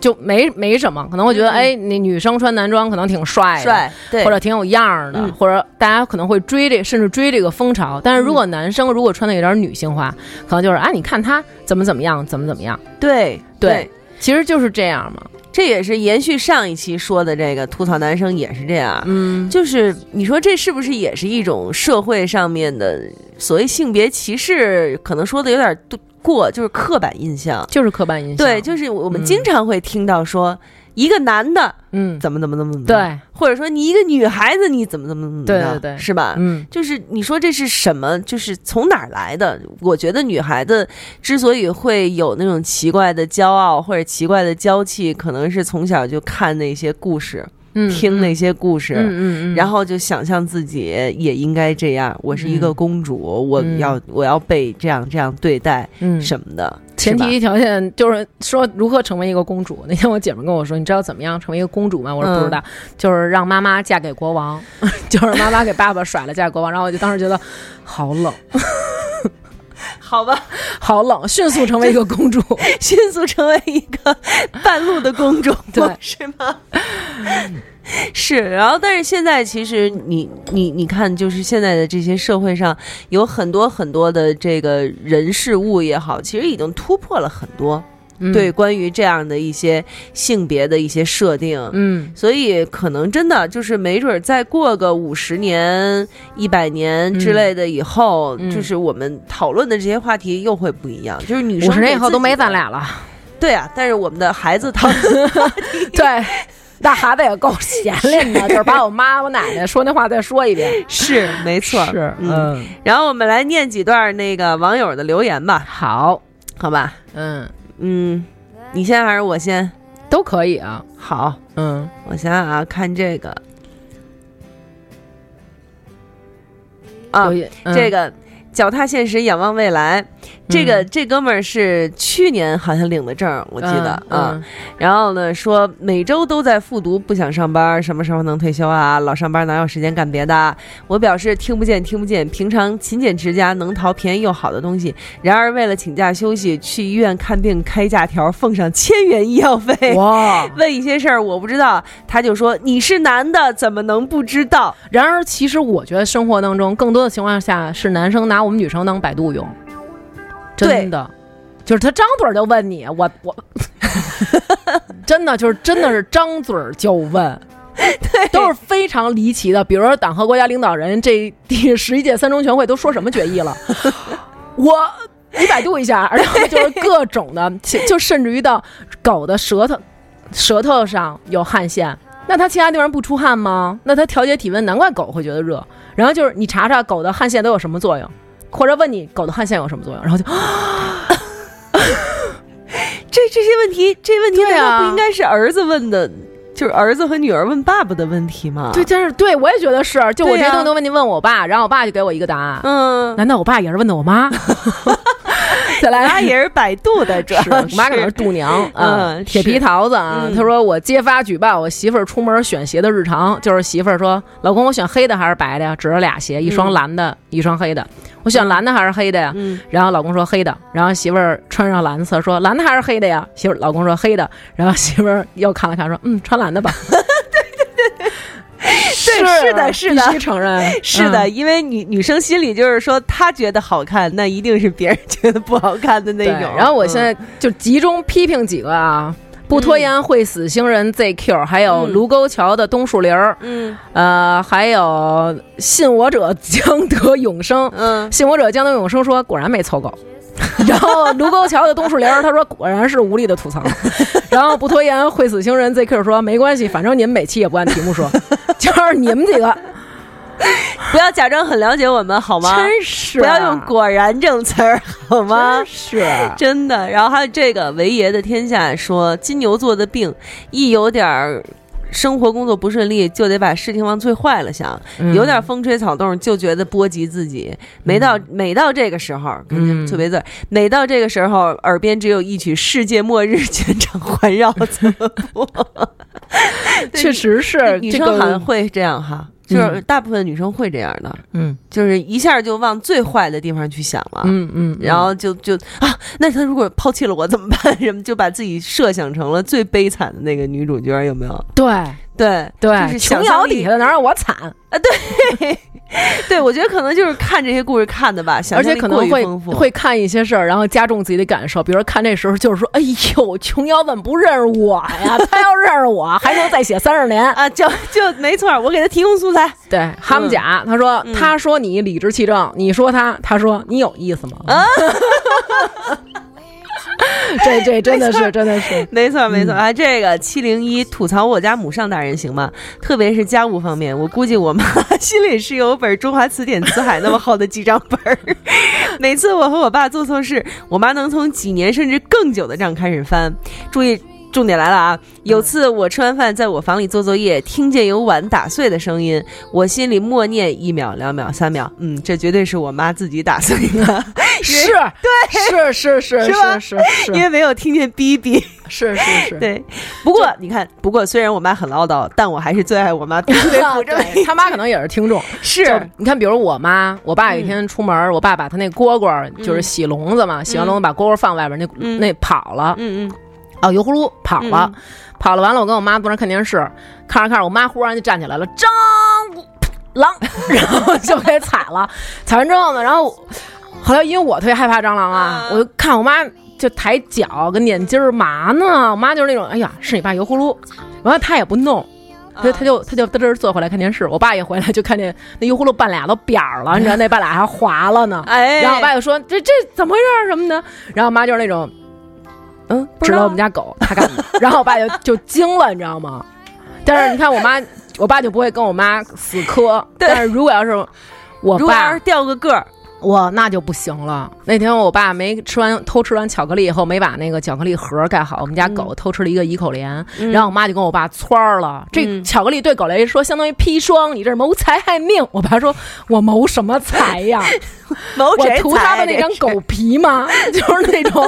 就没没什么。可能会觉得，嗯哎，那女生穿男装可能挺帅的，帅对或者挺有样儿的，嗯或者大家可能会追这，甚至追这个风潮。但是如果男生如果穿的有点女性化，可能就是，啊，你看他怎么怎么样，怎么怎么样。对对其实就是这样嘛。这也是延续上一期说的这个吐槽男生也是这样，嗯，就是你说这是不是也是一种社会上面的所谓性别歧视？可能说的有点过，就是刻板印象。就是刻板印象。对，就是我们嗯经常会听到说一个男的嗯，怎么怎么怎么怎么，对，或者说你一个女孩子你怎么怎么怎么的，对对对是吧？嗯就是你说这是什么？就是从哪儿来的？我觉得女孩子之所以会有那种奇怪的骄傲或者奇怪的娇气，可能是从小就看那些故事，嗯，听那些故事。嗯嗯嗯，然后就想象自己也应该这样，我是一个嗯公主，我嗯要我要被这样这样对待嗯什么的。前提条件就是说如何成为一个公主。那天我姐们跟我说，你知道怎么样成为一个公主吗？我说不知道，就是让妈妈嫁给国王，(laughs) 就是妈妈给爸爸甩了嫁给国王。然后我就当时觉得好冷，好吧，好冷，迅速成为一个公主。(laughs) 迅速成为一个半路的公主，(laughs) 对是吗？是，然后但是现在其实你你你看，就是现在的这些社会上有很多很多的这个人事物也好，其实已经突破了很多、嗯对，关于这样的一些性别的一些设定。嗯所以可能真的就是没准儿再过个五十年、一百年之类的以后，嗯就是我们讨论的这些话题又会不一样。就是女生五十年以后都没咱俩了。对啊，但是我们的孩子讨 (laughs) 对，那孩子也够闲练的，(laughs) 就是把我妈我奶奶说那话再说一遍。是没错，是，嗯。嗯，然后我们来念几段那个网友的留言吧，好，好吧？嗯，嗯，你先还是我先？都可以啊。好，嗯我想想啊，看这个啊这个脚踏现实，仰望未来。这个、嗯这哥们儿是去年好像领的证儿，我记得嗯啊。然后呢，说每周都在复读，不想上班，什么时候能退休啊？老上班哪有时间干别的？我表示听不见，听不见。平常勤俭持家，能淘便宜又好的东西。然而为了请假休息，去医院看病开假条，奉上千元医药费。嗯哇！(laughs) 问一些事儿我不知道，他就说你是男的，怎么能不知道？然而，其实我觉得生活当中更多的情况下是男生拿我们女生当百度用，真的，就是他张嘴儿就问你，我我，(laughs) 真的就是真的是张嘴儿就问。(laughs) 都是非常离奇的，比如说党和国家领导人这第十一届三中全会都说什么决议了，(laughs) 我你百度一下，然后就是各种的，就甚至于到狗的舌头舌头上有汗腺，那它其他地方不出汗吗？那它调节体温，难怪狗会觉得热。然后就是你查查狗的汗腺都有什么作用，或者问你狗的汗腺有什么作用，然后就 (gasps) 这这些问题，这问题不应该是儿子问的？就是儿子和女儿问爸爸的问题吗？对，，但是对我也觉得是，就我这些东西问题问我爸，然后我爸就给我一个答案。嗯，难道我爸也是问的我妈？(laughs) (laughs) 再来，他也是百度的，(laughs) 主要是我妈可能是度娘啊，(laughs) 嗯铁皮桃子啊。嗯他说我揭发举报我媳妇儿出门选鞋的日常，就是媳妇儿说老公我选黑的还是白的呀？指着俩鞋，一双蓝的，一双黑的。我选蓝的还是黑的呀？嗯，然后老公说黑的，然后媳妇儿穿上蓝色说蓝的还是黑的呀？媳妇儿老公说黑的，然后媳妇儿又看了看说嗯穿蓝的吧。对是的是的必须承认 (laughs) 是的，嗯因为女女生心里就是说，她觉得好看，那一定是别人觉得不好看的那对种。然后我现在就集中批评几个啊。不拖延会死星人 ZQ，还有嗯卢沟桥的东树林儿，嗯呃，还有信我者将得永生。嗯信我者将得永生说，果然没凑够。(laughs) 然后卢沟桥的东树林儿，他说果然是无力的吐槽。(laughs) 然后不拖延会死星人 ZQ 说没关系，反正你们每期也不按题目说，就是你们几个不要假装很了解我们好吗？真是啊不要用“果然”这种词儿好吗真？是真的。然后还有这个维爷的天下说，金牛座的病一有点儿。生活工作不顺利，就得把事情往最坏了想，嗯。有点风吹草动就觉得波及自己。每到、每到这个时候，嗯。特别字儿，每到这个时候，耳边只有一曲《世界末日》全场环绕。怎么播？确实是女，生好像会这样哈，就是大部分女生会这样的，嗯就是一下就往最坏的地方去想了。嗯嗯，然后就就啊，那他如果抛弃了我怎么办？什么就把自己设想成了最悲惨的那个女主角，有没有？对对对，就是琼瑶底下的哪有我惨啊？对，(laughs) 我觉得可能就是看这些故事看的吧，而且可能会会看一些事儿，然后加重自己的感受。比如说看这时候就是说，哎呦，琼瑶怎么不认识我呀？他要认识我，还能再写三十年。啊，就就没错，我给他提供素材。对，哈姆甲，他说，他说你理直气壮，你说他，他说你有意思吗？啊 (laughs) (laughs) 这这真的是真的是，没错，没错啊！这个七零一吐槽我家母上大人行吗？特别是家务方面，我估计我妈 (laughs) 心里是有本中华词典词海那么厚的记账本儿。(laughs) 每次我和我爸做错事，我妈能从几年甚至更久的账开始翻。注意。重点来了啊！有次我吃完饭，在我房里做作业，听见有碗打碎的声音，我心里默念一秒、两秒、三秒，嗯，这绝对是我妈自己打碎的，(laughs) 是，(laughs) 对，是是是是是是因为没有听见哔哔。是是是，(laughs) 对，不过你看，不过虽然我妈很唠叨，但我还是最爱我妈，对他妈可能也是听众。是。你看，比如我妈，我爸有一天出门，我爸把他那蝈蝈就是洗笼子嘛，洗完笼子把蝈蝈放外边，那嗯。那跑了，嗯嗯哦，油葫芦跑了，嗯跑了完了，我跟我妈坐那看电视，看着看着，我妈忽然就站起来了，张狼，(laughs) 然后就给踩了，踩完之后呢，然后后来因为我特别害怕蟑螂啊，嗯我就看我妈就抬脚跟捻筋儿嘛呢，我妈就是那种，哎呀，是你爸油葫芦，完了她也不弄。他他就他就嘚嘚坐回来看电视，我爸一回来就看见那油葫芦半俩都扁儿了，你知道那半俩还滑了呢。哎，然后我爸就说这这怎么回事儿什么的，然后我妈就是那种，嗯，指了我们家狗他干的，(laughs) 然后我爸就就惊了，你知道吗？但是你看我妈，(laughs) 我爸就不会跟我妈死磕，对。但是如果要是我爸如果要是掉个个儿，我那就不行了。那天我爸没吃完偷吃完巧克力以后，没把那个巧克力盒盖好，我们家狗偷吃了一个怡口莲，然后我妈就跟我爸蹿儿了。这嗯巧克力对狗来说相当于砒霜，你这是谋财害命。我爸说：“我谋什么财呀？我 (laughs) 谋谁图他的那张狗皮吗？(laughs) 就是那种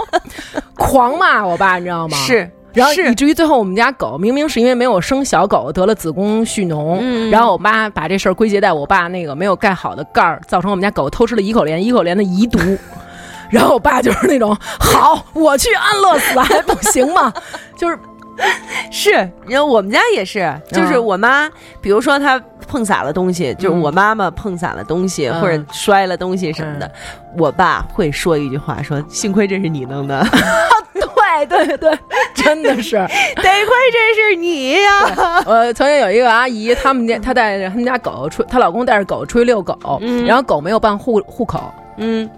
狂骂我爸，你知道吗？是。然后以至于最后我们家狗明明是因为没有生小狗得了子宫蓄脓，嗯然后我妈把这事儿归结在我爸那个没有盖好的盖儿，造成我们家狗偷吃了怡口莲，怡口莲的遗毒。(laughs) 然后我爸就是那种好，我去安乐死还不行吗？就是 (laughs) 是，然后我们家也是，就是嗯。我妈，比如说她碰洒了东西，就是我妈妈碰洒了东西、嗯或者摔了东西什么的，我爸会说一句话，说幸亏这是你弄的，(laughs) 对对对，真的是。(laughs) 得亏这是你呀。呃，曾经有一个阿姨，他们家她带着他们家狗出，她老公带着狗出去遛狗，嗯然后狗没有办户户口，嗯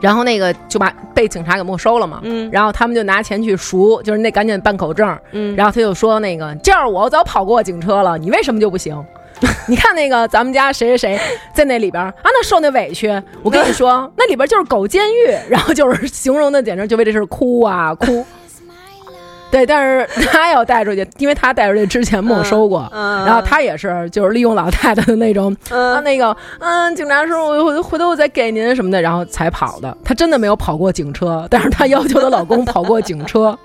然后那个就把被警察给没收了嘛。嗯然后他们就拿钱去赎，就是那赶紧办口证。嗯然后他就说那个，这样我早跑过警车了，你为什么就不行？(laughs) 你看那个咱们家谁谁谁在那里边啊，那受那委屈，我跟你说，那里边就是狗监狱，然后就是形容的简直就为这事哭啊哭。对，但是他要带出去，因为他带出去之前没收过，嗯然后他也是就是利用老太太的那种、嗯啊那个嗯，警察叔叔，我回回头我再给您什么的，然后才跑的。他真的没有跑过警车，但是他要求她老公跑过警车。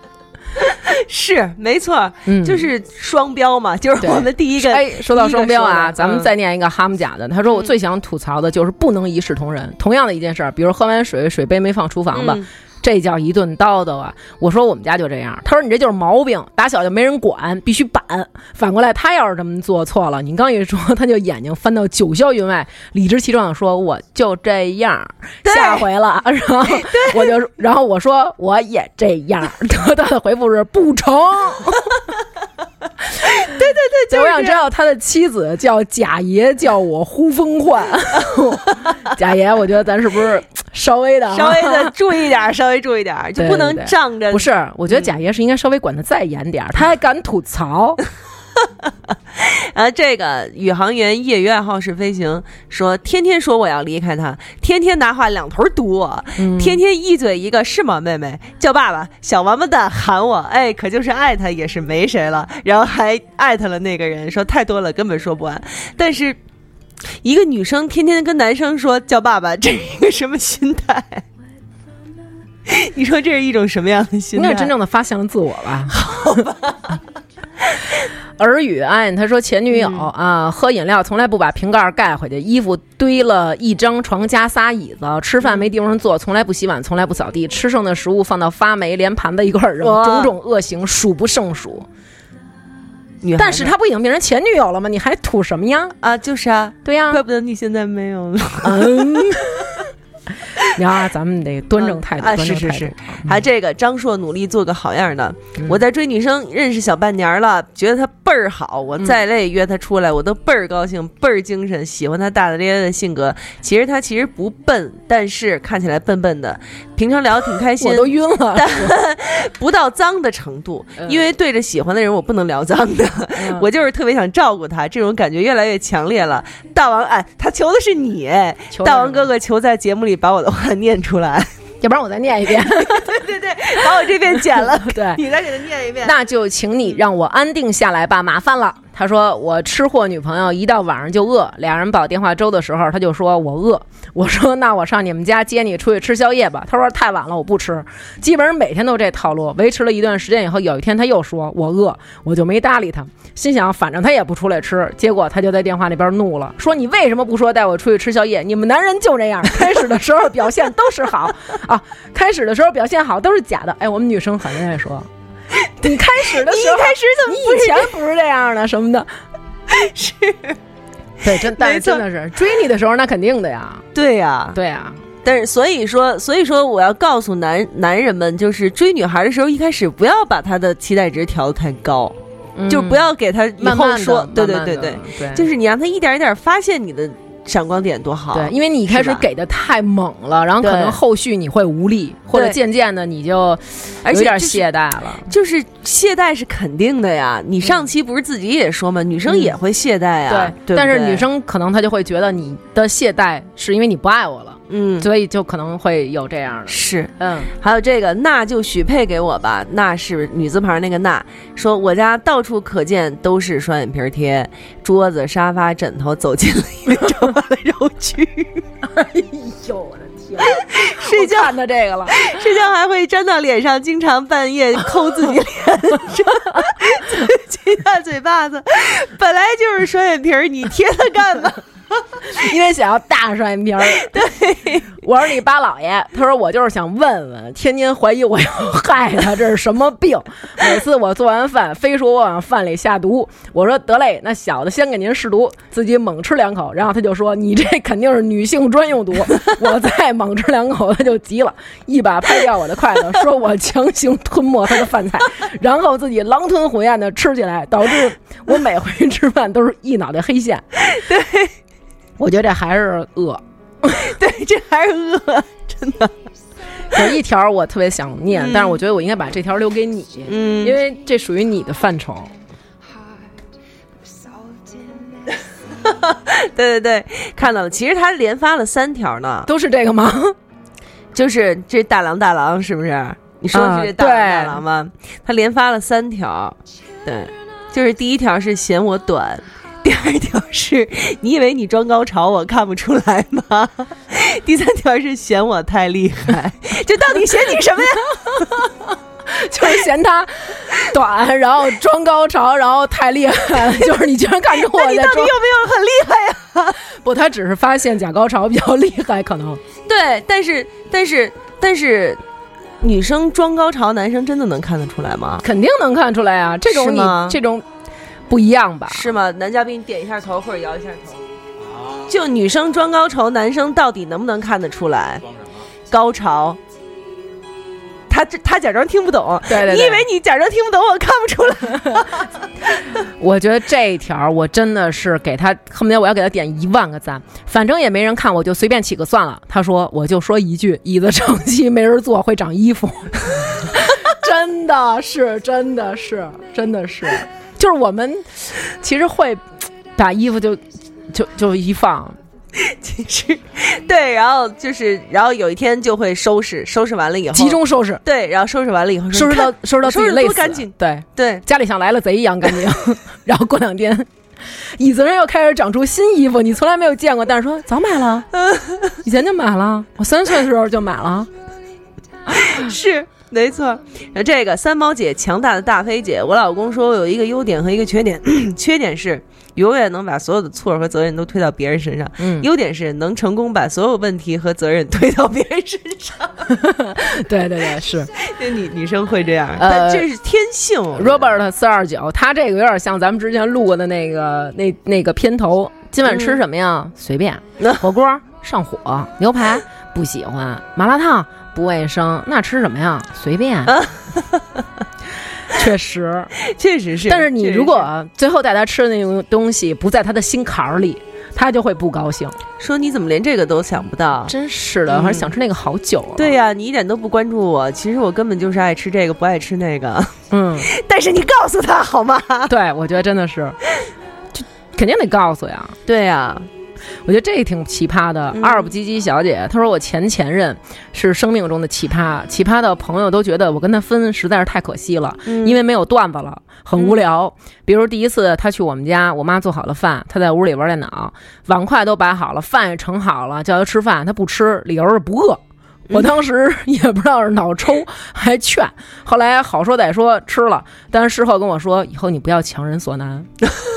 (laughs) 是没错，嗯就是双标嘛，就是我们第一个。哎，说到双标啊，咱们嗯再念一个哈姆贾的。他说我最想吐槽的就是不能一视同仁。同样的一件事儿，比如喝完水，水杯没放厨房吧，嗯这叫一顿叨叨啊！我说我们家就这样，他说你这就是毛病，打小就没人管，必须板。反过来，他要是这么做错了，你刚一说，他就眼睛翻到九霄云外，理直气壮的说我就这样，下回了。然后我就，然后我说我也这样，得到的回复是不成。对 (laughs) 对对，就是我想知道他的妻子叫贾爷，叫我呼风唤。(laughs) 贾爷，我觉得咱是不是稍微的啊稍微的注意点，(laughs) 稍微注意点，就不能对对仗着不是，我觉得贾爷是应该稍微管的再严点儿，他还敢吐槽。(laughs) 啊，这个宇航员业余爱好是飞行，说天天说我要离开他，天天拿话两头堵我，嗯天天一嘴一个是吗，妹妹叫爸爸，小王八蛋喊我，哎，可就是爱他也是没谁了，然后还艾特了那个人，说太多了根本说不完，但是一个女生天天跟男生说叫爸爸，(laughs) 这是一个什么心态？(laughs) 你说这是一种什么样的心态？应该是真正的发现了自我吧。好吧。耳语哎，他说前女友、啊，喝饮料从来不把瓶盖盖回去，衣服堆了一张床加仨椅子，吃饭没地方坐，从来不洗碗，从来不扫地，吃剩的食物放到发霉，连盘子一块儿扔，种种恶行数不胜数。女但是他不已经变成前女友了吗？你还吐什么呀？啊，就是啊，对呀、怪不得你现在没有了。嗯，你 (laughs) 看，咱们得端正态度，是是是，还这个张硕努力做个好样的。嗯我在追女生认识小半年了，觉得她倍儿好，我嗯再累约她出来，我都倍儿高兴，倍儿精神，喜欢她大大咧咧的性格。其实她其实不笨，但是看起来笨笨的，平常聊得挺开心我，都晕了。(laughs) 不到脏的程度。嗯因为对着喜欢的人，我不能聊脏的，嗯我就是特别想照顾她，这种感觉越来越强烈了。大王，哎，他求的是你，大王哥哥求在节目里把我的话 (laughs) 念出来，要不然我再念一遍。(laughs) 对对，把我这遍剪了。(laughs) 对，你再给他念一遍。那就请你让我安定下来吧，麻烦了。他说我吃货女朋友一到晚上就饿，俩人煲电话粥的时候，他就说我饿。(laughs) 我说那我上你们家接你出去吃宵夜吧。他说太晚了，我不吃。基本上每天都这套路，维持了一段时间以后，有一天他又说我饿，我就没搭理他，心想反正他也不出来吃。结果他就在电话那边怒了，说你为什么不说带我出去吃宵夜？你们男人就这样，(laughs) 开始的时候表现都是好啊，开始的时候表现好都是假的。哎，我们女生很爱说。(laughs) 你开始的时候，你一开始怎么你以前不是这样的什么的？(laughs) 是？对，真但是真的是追你的时候，那肯定的呀。对呀、对啊，但是所以说，所以说我要告诉男男人们，就是追女孩的时候，一开始不要把她的期待值调的太高，就不要给她以后说，对对对，对，就是你让她一点一点发现你的闪光点多好。对，因为你一开始给的太猛了，然后可能后续你会无力，或者渐渐的你就有点懈怠了。就是懈怠是肯定的呀。你上期不是自己也说吗？女生也会懈怠呀。对但是女生可能她就会觉得你的懈怠是因为你不爱我了，嗯所以就可能会有这样的。是。嗯，还有这个，那就许配给我吧。那是女字旁那个那，说我家到处可见都是双眼皮贴，桌子、沙发、枕头，走进了一个肉蛆。哎呦我的天，(laughs) 睡觉看到这个了，(laughs) 睡觉还会粘到脸上，经常半夜抠自己脸上，(laughs) 亲下嘴巴子。本来就是双眼皮儿，你贴它干嘛？(laughs) 因为想要大双眼皮儿。(laughs) 对，我是你八老爷，他说我就是想问问，天天怀疑我要害他，这是什么病？(laughs) 每次我做完饭，非说我往饭里下毒。我说得嘞，那小的先给您试毒，自己猛吃两口，然后他就说你这肯定是女性专用毒。我再猛吃两口，他就急了，一把拍掉我的筷子，说我强行吞没他的饭菜，然后自己狼吞虎咽的吃起来，导致我每回吃饭都是一脑袋黑线。对。我觉得这还是饿，(laughs) 对，这还是饿，(laughs) 真的。有一条我特别想念，但是我觉得我应该把这条留给你，嗯因为这属于你的范畴。(laughs) 对对对，看到了。其实他连发了三条呢，都是这个吗？就是这大郎大郎是不是？你说的是这大郎大郎吗？他连发了三条，对，就是第一条是嫌我短。第二条是你以为你装高潮我看不出来吗？(laughs) 第三条是嫌我太厉害，这到底嫌你什么呀？(laughs) 就是嫌他短，然后装高潮，然后太厉害了。就是你居然看出我那你到底有在装没有很厉害呀、不？他只是发现假高潮比较厉害，可能对，但是但是但是，女生装高潮，男生真的能看得出来吗？肯定能看出来啊。这种你这种不一样吧？是吗？男嘉宾点一下头或者摇一下头。就女生装高潮，男生到底能不能看得出来？高潮。他这他假装听不懂，对对对你以为你假装听不懂，我看不出来。(laughs) 我觉得这一条我真的是给他恨不得我要给他点一万个赞，反正也没人看，我就随便起个算了。他说我就说一句，椅子长期没人坐会长衣服，真的是真的是真的是，就是我们其实会 (tsk) 把衣服就 (tsk) 就就一放，(laughs) 其实，对，然后就是，然后有一天就会收拾，收拾完了以后，集中收拾，对，然后收拾完了以后，收拾到收拾到自己累死，多干净，对。对，家里像来了贼一样干净，(laughs) 然后过两天，椅子上又开始长出新衣服，你从来没有见过，但是说早买了，(laughs) 以前就买了，我三岁的时候就买了。是没错。这个三毛姐强大的大飞姐，我老公说我有一个优点和一个缺点，(clears throat) 缺点是永远能把所有的错和责任都推到别人身上，嗯，优点是能成功把所有问题和责任推到别人身上。对 (laughs) 对对，(laughs) 是，这女女生会这样，呃但这是天性。Robert 四二九，他这个有点像咱们之前录过的那个那那个片头。今晚吃什么呀？随便，(laughs) 火锅上火，牛排不喜欢，麻辣烫不卫生，那吃什么呀？随便。(laughs) 确实，(laughs) 确实是。但是你如果最后带他吃的那种东西不在他的心坎儿里，他就会不高兴。说你怎么连这个都想不到？真是的，嗯还是想吃那个好久了。对呀、你一点都不关注我。其实我根本就是爱吃这个，不爱吃那个。嗯，(laughs) 但是你告诉他好吗？对，我觉得真的是，就肯定得告诉呀。对呀、我觉得这挺奇葩的。嗯阿尔不唧唧小姐她说我前前任是生命中的奇葩，奇葩的朋友都觉得我跟他分实在是太可惜了，嗯因为没有段子了，很无聊。比如第一次他去我们家，我妈做好了饭，他在屋里玩电脑，碗筷都摆好了，饭也盛好了，叫他吃饭，他不吃，理由是不饿。我当时 (laughs) 也不知道是脑抽还劝，后来好说歹说吃了，但是事后跟我说，以后你不要强人所难。(laughs)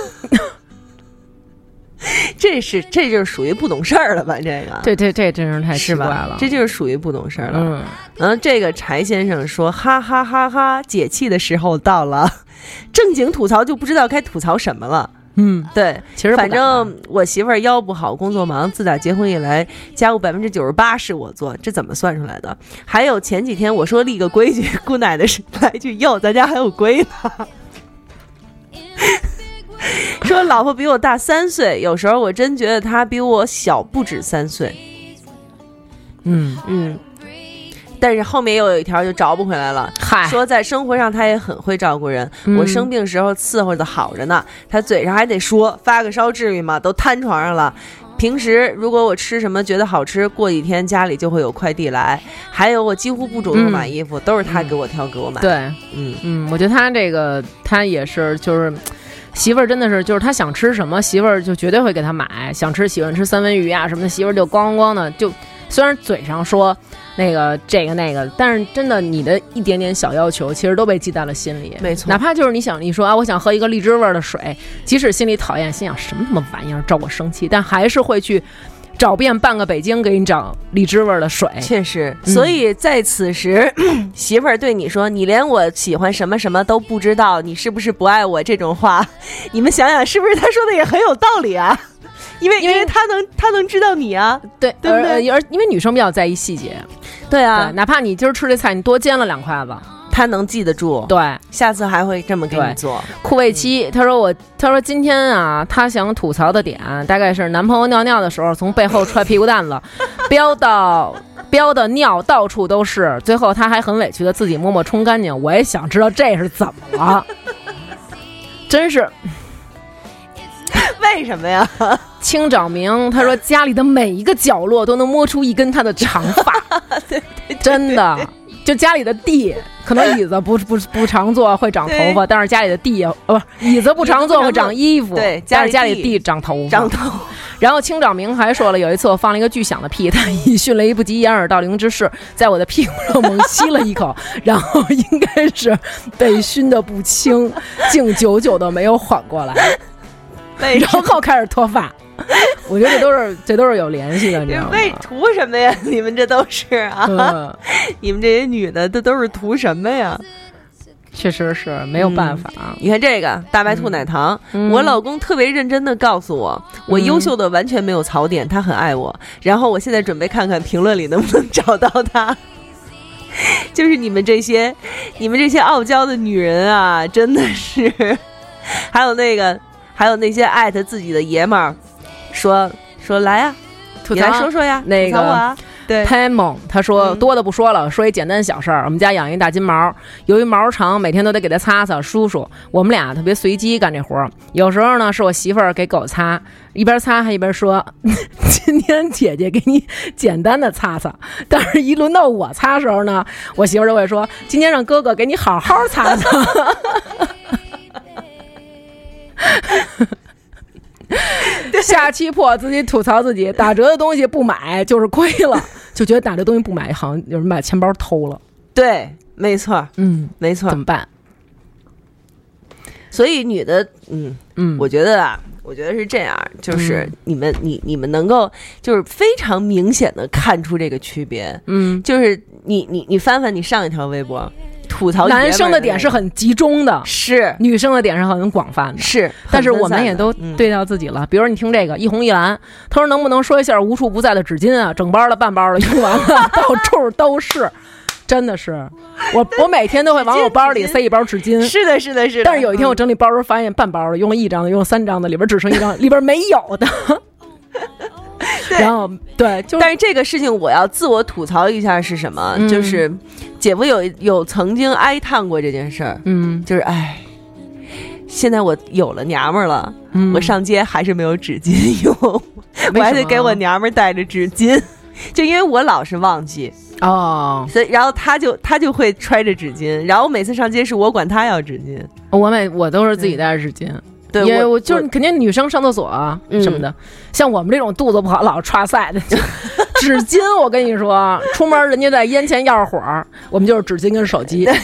(laughs) 这是这就是属于不懂事儿了吧？这个对对这真是太奇怪了？。这就是属于不懂事儿了。嗯，嗯，这个柴先生说：“哈哈哈哈，解气的时候到了，正经吐槽就不知道该吐槽什么了。”嗯，对，其实反正我媳妇儿腰不好，工作忙，自打结婚以来，家务百分之九十八是我做，这怎么算出来的？还有前几天我说立个规矩，姑奶奶是来句哟，咱家还有规呢。(laughs) (laughs) 说老婆比我大三岁，有时候我真觉得她比我小不止三岁。嗯，嗯，但是后面又有一条就找不回来了。嗨，说在生活上她也很会照顾人，嗯我生病时候伺候的好着呢，她嘴上还得说发个烧至于吗？都瘫床上了。平时如果我吃什么觉得好吃，过几天家里就会有快递来。还有我几乎不主动买衣服，都是他给我挑给我买。，对，嗯，嗯，我觉得他这个他也是，就是媳妇儿真的是，就是他想吃什么，媳妇儿就绝对会给他买。想吃喜欢吃三文鱼啊什么的，媳妇儿就咣咣咣的就，虽然嘴上说那个这个那个，但是真的你的一点点小要求，其实都被记在了心里。没错哪怕就是你想你说啊，我想喝一个荔枝味儿的水，即使心里讨厌，心想什么他妈玩意儿招我生气，但还是会去。找遍半个北京给你找荔枝味儿的水，确实。嗯所以在此时，(clears throat) 媳妇儿对你说：“你连我喜欢什么什么都不知道，你是不是不爱我？”这种话，(laughs) 你们想想，是不是他说的也很有道理啊？因为因为他能他能知道你啊，对对不对而而因为女生比较在意细节，对啊对，，哪怕你今儿吃这菜，你多煎了两筷子，他能记得住，对。下次还会这么给你做。酷味七，他说我，他说今天啊，他想吐槽的点大概是男朋友尿尿的时候从背后踹屁股蛋子，(laughs) 飙到飙的尿到处都是，最后他还很委屈的自己默默冲干净。我也想知道这是怎么了，(laughs) 真是为什么呀？(laughs) 清找明，他说家里的每一个角落都能摸出一根他的长发，真的。就家里的地，可能椅子不不不常坐会长头发，但是家里的地呃不椅子不常坐会长衣服，对但是家里地长头发。长头然后清长明还说了，有一次我放了一个巨响的屁，他以迅雷不及掩耳盗铃之势，在我的屁股上猛吸了一口，然后应该是被熏得不轻，竟久久的没有缓过来，然后开始脱发。(laughs) 我觉得这都是这都是有联系的，你知道吗？为图什么呀？你们这都是啊！嗯，(laughs) 你们这些女的，这都是图什么呀？确实是没有办法。你看这个大白兔奶糖，嗯我老公特别认真的告诉我，我优秀的完全没有槽点，他很爱我。然后我现在准备看看评论里能不能找到他。(laughs) 就是你们这些，你们这些傲娇的女人啊，真的是，还有那个，还有那些艾特自己的爷们儿，说说来呀、你来说说呀，那个我啊，对，拍萌，他说嗯多的不说了，说一简单小事儿。我们家养一大金毛，由于毛长，每天都得给它擦擦梳梳。我们俩特别随机干这活儿，有时候呢是我媳妇儿给狗擦，一边擦还一边说：“ (laughs) 今天姐姐给你简单的擦擦。”但是，一轮到我擦的时候呢，我媳妇儿就会说：“今天让哥哥给你好好擦擦。(laughs) ” (laughs) 下期破自己吐槽自己，打折的东西不买就是亏了，(laughs) 就觉得打折东西不买，好像有人把钱包偷了。对，没错，嗯，没错怎。么办？所以女的，嗯，嗯，我觉得啊，我觉得是这样，就是嗯你们，你你们能够就是非常明显的看出这个区别，嗯就是你你你翻翻你上一条微博，吐槽男生的点是很集中的，是女生的点是很广泛的。是，但是我们也都嗯对到自己了，比如你听这个一红一蓝，他说能不能说一下无处不在的纸巾啊，整包的、半包的，用完了到处都是，真的是，我我每天都会往我包里塞一包纸巾。是的，是的，是的。但是有一天我嗯整理包的时候，发现半包的用了一张的，用了三张的，里边只剩一张，里边没有的。然后对，就但是这个事情我要自我吐槽一下是什么？嗯就是姐夫有有曾经哀叹过这件事儿，嗯就是哎，现在我有了娘们儿了，嗯，我上街还是没有纸巾用，(laughs) 我还得给我娘们儿带着纸巾。就因为我老是忘记，哦，所以然后他就他就会揣着纸巾，然后每次上街是我管他要纸巾，我每我都是自己带着纸巾。对，因为我我就是肯定女生上厕所啊嗯什么的，像我们这种肚子不好老刷塞的，(laughs) 纸巾我跟你说，出门人家在烟前要着火儿，我们就是纸巾跟手机。(laughs)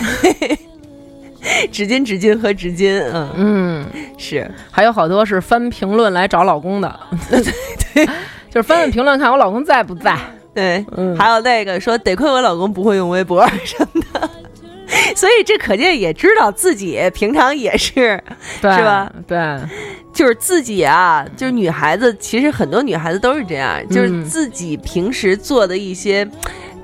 纸巾纸巾和纸巾，嗯，嗯，是还有好多是翻评论来找老公的，(laughs) 对，就是翻翻评论看我老公在不在。对，嗯还有那个说得亏我老公不会用微博什么的，(laughs) 所以这可见也知道自己平常也是，(laughs) 对，是吧？对，就是自己啊，就是女孩子，其实很多女孩子都是这样，就是嗯自己平时做的一些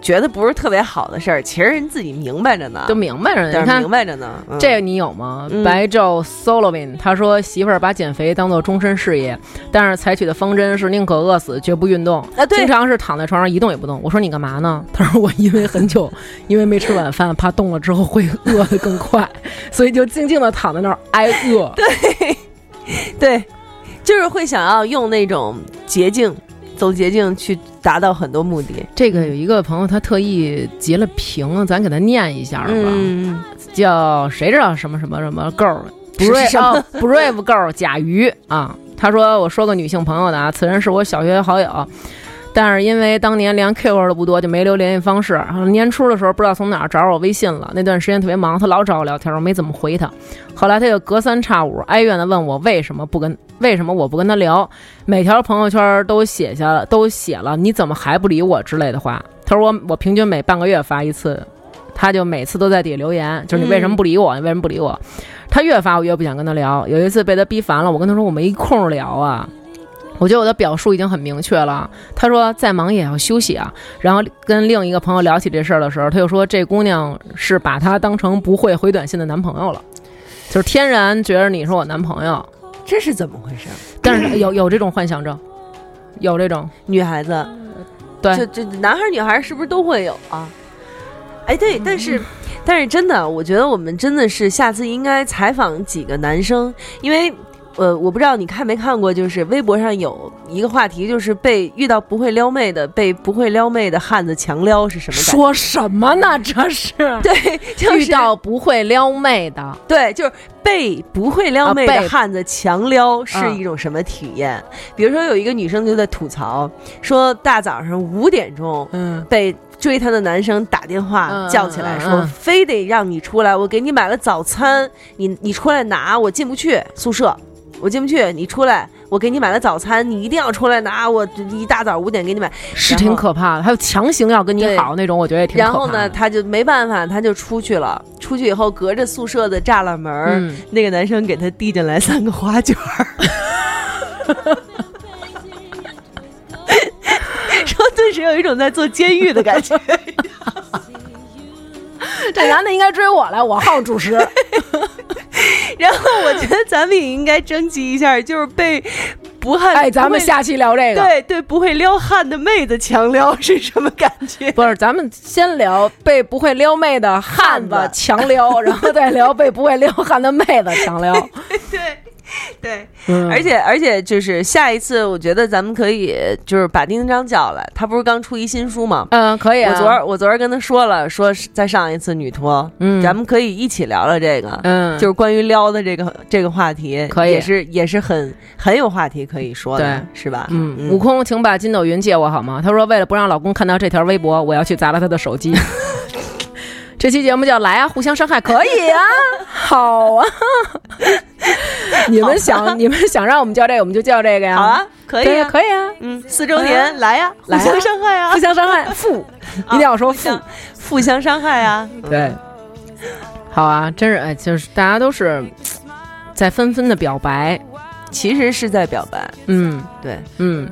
觉得不是特别好的事儿，其实人自己明白着呢，都明白着呢。你看明白着呢。嗯这个你有吗？嗯白昼 Solovin 他说媳妇儿把减肥当做终身事业，但是采取的方针是宁可饿死绝不运动啊对经常是躺在床上一动也不动。我说你干嘛呢？(laughs) 他说我因为很久 (laughs) 因为没吃晚饭，怕动了之后会饿得更快，(laughs) 所以就静静的躺在那儿挨饿。对对，就是会想要用那种捷径，走捷径去达到很多目的。这个有一个朋友他特意截了屏，咱给他念一下吧。嗯，叫谁知道什么什么什么 girl 是 brave 什么哦 brave girl (laughs) 甲鱼啊，他说我说个女性朋友的啊，此人是我小学好友。但是因为当年连 QQ 都不多，就没留联系方式。年初的时候不知道从哪儿找我微信了，那段时间特别忙，他老找我聊天，我没怎么回他。后来他就隔三差五哀怨地问我为什么不跟为什么我不跟他聊，每条朋友圈都写下了都写了你怎么还不理我之类的话。他说我我平均每半个月发一次，他就每次都在底下留言，就是你为什么不理我？你为什么不理我？他越发我越不想跟他聊。有一次被他逼烦了，我跟他说我没空聊啊。我觉得我的表述已经很明确了。他说再忙也要休息啊。然后跟另一个朋友聊起这事儿的时候，他又说这姑娘是把他当成不会回短信的男朋友了，就是天然觉得你是我男朋友，这是怎么回事？但是有有这种幻想症，有这种女孩子，对就就男孩儿女孩儿是不是都会有啊？哎，对，但是但是真的，我觉得我们真的是下次应该采访几个男生，因为。呃，我不知道你看没看过，就是微博上有一个话题，就是被遇到不会撩妹的，被不会撩妹的汉子强撩是什么？说什么呢？这是 (laughs) 对，就是遇到不会撩妹的，对，就是被不会撩妹的汉子强撩是嗯一种什么体验？比如说有一个女生就在吐槽说，大早上五点钟嗯，被追她的男生打电话嗯叫起来说，非得让你出来，我给你买了早餐，你你出来拿，我进不去宿舍。我进不去，你出来，我给你买了早餐，你一定要出来拿，我一大早五点给你买。是挺可怕的。还有强行要跟你好那种，我觉得也挺可怕的。然后呢，他就没办法，他就出去了。出去以后，隔着宿舍的栅栏门那个男生给他递进来三个花卷儿，(laughs) (laughs) 说顿时有一种在做监狱的感觉。(laughs) 这男的应该追我来，我好主持。然后我觉得咱们也应该征集一下，就是被不汉哎，咱们下期聊这个。对对不会撩汉的妹子强撩是什么感觉？(laughs) 不是，咱们先聊被不会撩妹的汉子汉子强撩，然后再聊被不会撩汉的妹子强撩。(laughs) 对 (laughs) 对。嗯而且而且就是下一次，我觉得咱们可以就是把丁丁章叫来，他不是刚出一新书吗？嗯，可以啊。我昨儿我昨儿跟他说了，说是再上一次女托，嗯咱们可以一起聊聊这个，嗯，就是关于撩的这个这个话题，可以也是也是很很有话题可以说的，对是吧？嗯，悟空，请把筋斗云借我好吗？他说，为了不让老公看到这条微博，我要去砸了他的手机。(laughs) 这期节目叫来啊，互相伤害，可以啊，(laughs) 好啊。(laughs) 你们想，你们想让我们叫这个，我们就叫这个呀。好啊，可以啊，可以啊。嗯，四周年来呀，互相伤害啊。互，相伤害，(laughs) 负，一定要说负。互相伤害啊，对，好啊，真是哎，就是大家都是在纷纷的表白，其实是在表白，嗯。对，嗯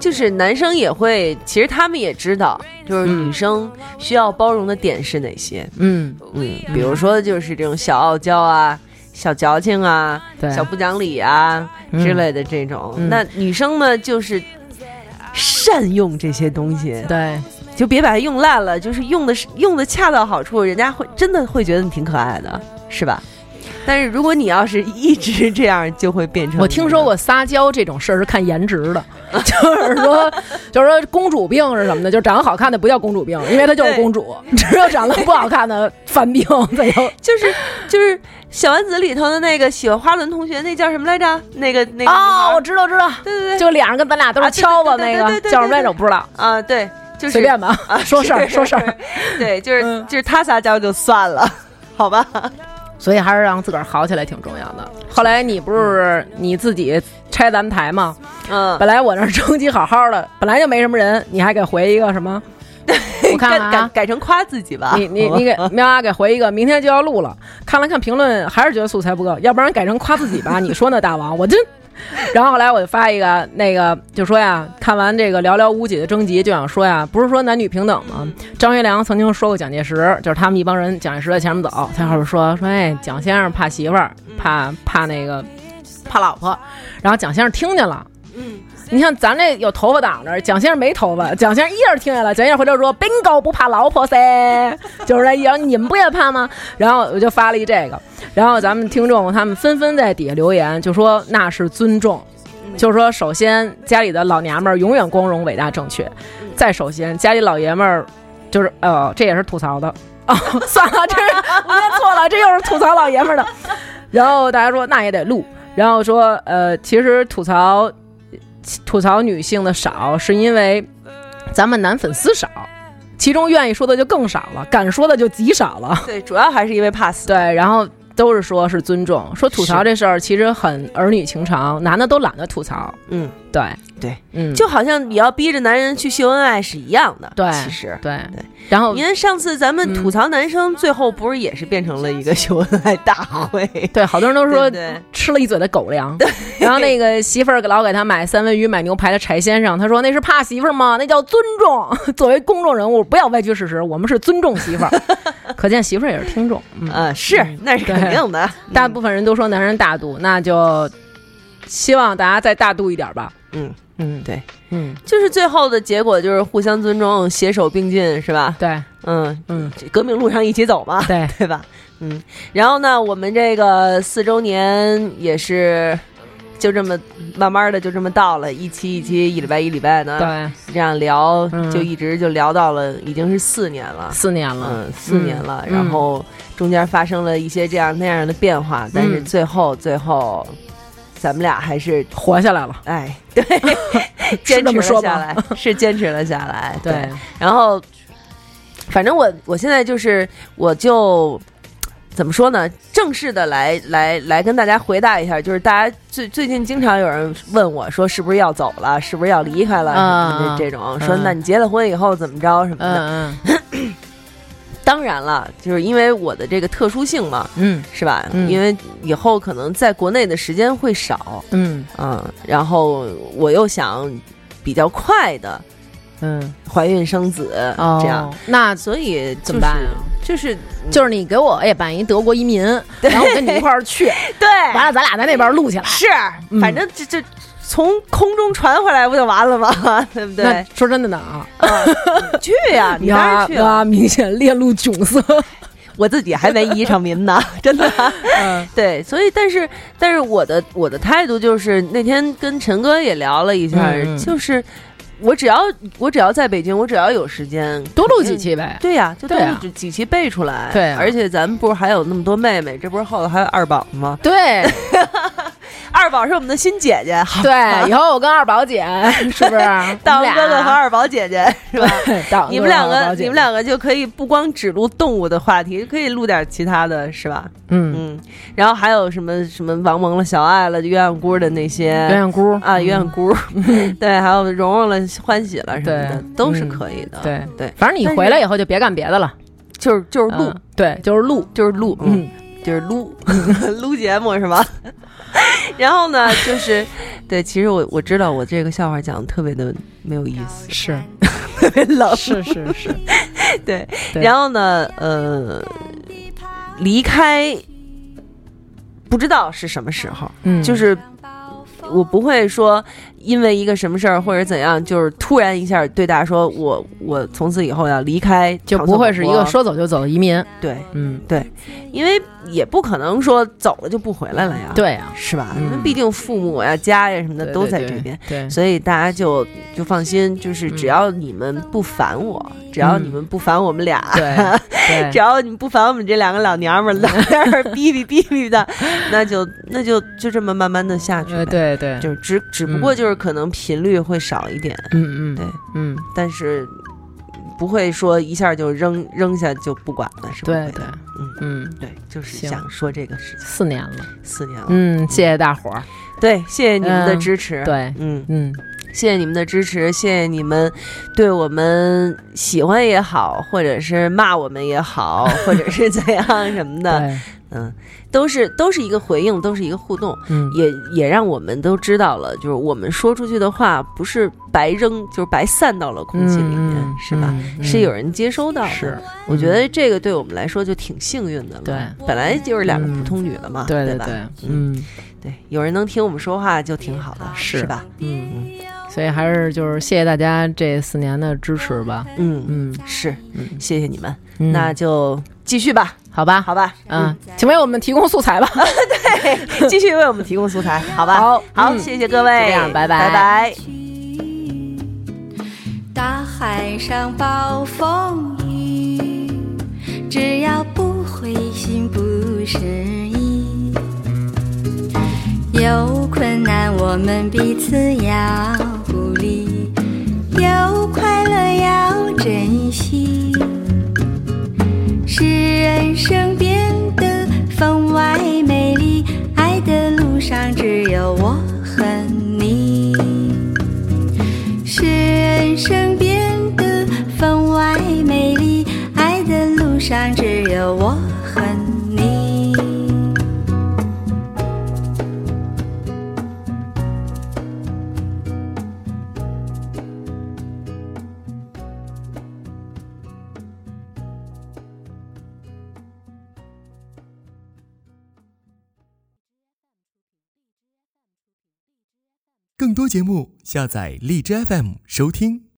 就是男生也会，其实他们也知道，就是嗯女生需要包容的点是哪些，嗯，嗯，比如说就是这种小傲娇啊。小矫情啊，小不讲理啊嗯之类的这种，嗯那女生呢就是善用这些东西，对，就别把它用烂了，就是用的是用的恰到好处，人家会真的会觉得你挺可爱的，是吧？但是如果你要是一直这样，就会变成我听说过撒娇这种事儿是看颜值的，(laughs) 就是说，就是说公主病是什么呢？就是长得好看的不叫公主病，因为她就是公主，(laughs) 只有长得不好看的犯病才有。就是就是小丸子里头的那个喜欢花轮同学，那叫什么来着？那个那个哦，我知道知道，对对对，就脸上跟咱俩都是敲子那个叫什么来着？我不知道，啊，对，就是随便吧，啊说事儿说事儿。对，就是、嗯就是他撒娇就算了，(laughs) 好吧？所以还是让自个儿好起来挺重要的。后来你不是你自己拆咱们台吗？嗯，本来我那儿成绩好好的，本来就没什么人，你还给回一个什么？(laughs) 我看改改看啊，改成夸自己吧。你你你给喵啊给回一个，明天就要录了。看了看评论，还是觉得素材不够，要不然改成夸自己吧。你说呢，大王？我真。(laughs) 然后后来我就发一个，那个就说呀，看完这个寥寥无几的征集，就想说呀，不是说男女平等吗？张学良曾经说过蒋介石，就是他们一帮人，蒋介石在前面走，他后边说说，哎，蒋先生怕媳妇儿，怕怕那个怕老婆，然后蒋先生听见了。嗯，你像咱这有头发挡着，蒋先生没头发，蒋先生一下听见了，蒋先生回头说：“bingo 不怕老婆噻，就是那意思。你们不也怕吗？”然后我就发了一这个，然后咱们听众他们纷纷在底下留言，就说那是尊重，就是说首先家里的老娘们儿永远光荣、伟大、正确，再首先家里老爷们儿就是呃，这也是吐槽的哦，(laughs) 算了，这是我念错了，这又是吐槽老爷们儿的。然后大家说那也得录，然后说呃，其实吐槽吐槽女性的少，是因为咱们男粉丝少，其中愿意说的就更少了，敢说的就极少了。对，主要还是因为怕死。对，然后都是说是尊重，说吐槽这事儿其实很儿女情长，男的都懒得吐槽。嗯，对对，嗯，就好像你要逼着男人去秀恩爱是一样的。对其实。对对，然后因为上次咱们嗯吐槽男生，最后不是也是变成了一个秀恩爱大会？(laughs) 对好多人都说吃了一嘴的狗粮，对 (laughs) 然后那个媳妇儿老给他买三文鱼、买牛排的柴先生，他说那是怕媳妇儿吗？那叫尊重。(laughs) 作为公众人物，不要歪曲事实，我们是尊重媳妇儿。可见媳妇儿也是听众。嗯，啊，是，那是肯定的。大部分人都说男人大度，那就希望大家再大度一点吧。嗯，嗯，对，嗯，就是最后的结果就是互相尊重，携手并进，是吧？对，嗯，嗯，这革命路上一起走嘛，对，(laughs) 对吧？嗯，然后呢，我们这个四周年也是就这么慢慢的就这么到了，一期一期，一礼拜一礼拜呢，对，这样聊嗯。就一直就聊到了，已经是四年了。四年了，嗯，四年了，嗯。然后中间发生了一些这样那样的变化，但是嗯。最后最后，咱们俩还是活下来了。哎，对，(laughs) 坚持了下来，是坚持了下来。对，然后反正我我现在就是我就。怎么说呢？正式的来来来跟大家回答一下，就是大家最最近经常有人问我说，是不是要走了，是不是要离开了什么的啊这种，说嗯那你结了婚以后怎么着什么的。嗯 (laughs) 当然了，就是因为我的这个特殊性嘛，嗯。是吧？嗯。因为以后可能在国内的时间会少，嗯。嗯，然后我又想比较快的嗯。怀孕生子，哦，这样，那所以怎么办呀？就是就是你给我也办一德国移民，然后我跟你一块儿去，(laughs) 对，完了咱俩在那边录起来。是，嗯。反正这这从空中传回来不就完了吗？(laughs) 对不对？说真的呢啊，啊去呀，(laughs) 你当看然去了。啊，明显链路囧色。(laughs) 我自己还没移上民呢，真的。嗯对，所以但是但是我的我的态度就是那天跟陈哥也聊了一下，就是我只要我只要在北京，我只要有时间，多录几期呗。对呀、就多几几期背出来。对啊而且咱们不是还有那么多妹妹，这不是后头还有二宝吗？对二宝是我们的新姐姐，好 (laughs) 对，以后我跟二宝姐 (laughs) 是不是？(laughs) 大哥哥和二宝姐姐是吧？你们两个你们两个就可以不光只录动物的话题，可以录点其他的，是吧？嗯，嗯，然后还有什么什么王蒙了、小爱了、鸳鸯姑的那些鸳鸯姑。啊，鸳鸯姑，对，还有蓉蓉了、欢喜了什么的对，都是嗯可以的。对。对，反正你回来以后就别干别的了。就是就是录，嗯。对，就是录，就是录，嗯，就是撸撸节目是吧？(laughs) 然后呢，就是对，其实我我知道我这个笑话讲的特别的没有意思，是。特别冷，是是是，(laughs) 对。对。然后呢，呃，离开不知道是什么时候，嗯，就是我不会说因为一个什么事儿或者怎样，就是突然一下对大家说我我从此以后要离开，就不会是一个说走就走的移民，对，嗯，对因为也不可能说走了就不回来了呀，，对啊，是吧？嗯因为毕竟父母呀、家呀什么的都在这边。对，所以大家就就放心，就是只嗯要你们不烦我，只要你们不烦我们俩，对对 (laughs) 只要你们不烦我们这两个老娘们儿在那儿 (laughs) 哔哔哔哔的，那就那就就这么慢慢的下去对对，就是只只不过就是可能频率会少一点，嗯嗯，对，嗯，但是不会说一下就扔扔下就不管了，是吧？对对，嗯，嗯，对，就是想说这个事情。四年了，四年了，嗯，谢谢大伙儿，对，谢谢你们的嗯支持。，对，嗯，嗯，谢谢你们的支持，谢谢你们对我们喜欢也好，或者是骂我们也好，或者是怎样什么的，(laughs) 嗯，都是都是一个回应，都是一个互动，嗯，也也让我们都知道了，就是我们说出去的话不是白扔，就是白散到了空气里面，嗯是吧？？嗯是有人接收到的。是，我觉得这个对我们来说就挺幸运的了。对，本来就是两个嗯。普通女的嘛，吧？对。对，嗯。对，有人能听我们说话就挺好的，是。是吧？嗯，所以还是就是谢谢大家这四年的支持吧，嗯，嗯。是，嗯，谢谢你们，嗯。那就继续吧，好吧，好吧？嗯，请为我们提供素材吧，(laughs) 对，继续为我们提供素材，(laughs) 好吧？好好，嗯。谢谢各位，这样拜拜拜拜。大海上暴风雨，只要不灰心不失意，有困难我们彼此要鼓励，有快乐要珍惜，使人生变得分外美丽。爱的路上只有我和你。使人生变得分外美丽。爱的路上只有我更多节目，下载荔枝 FM 收听。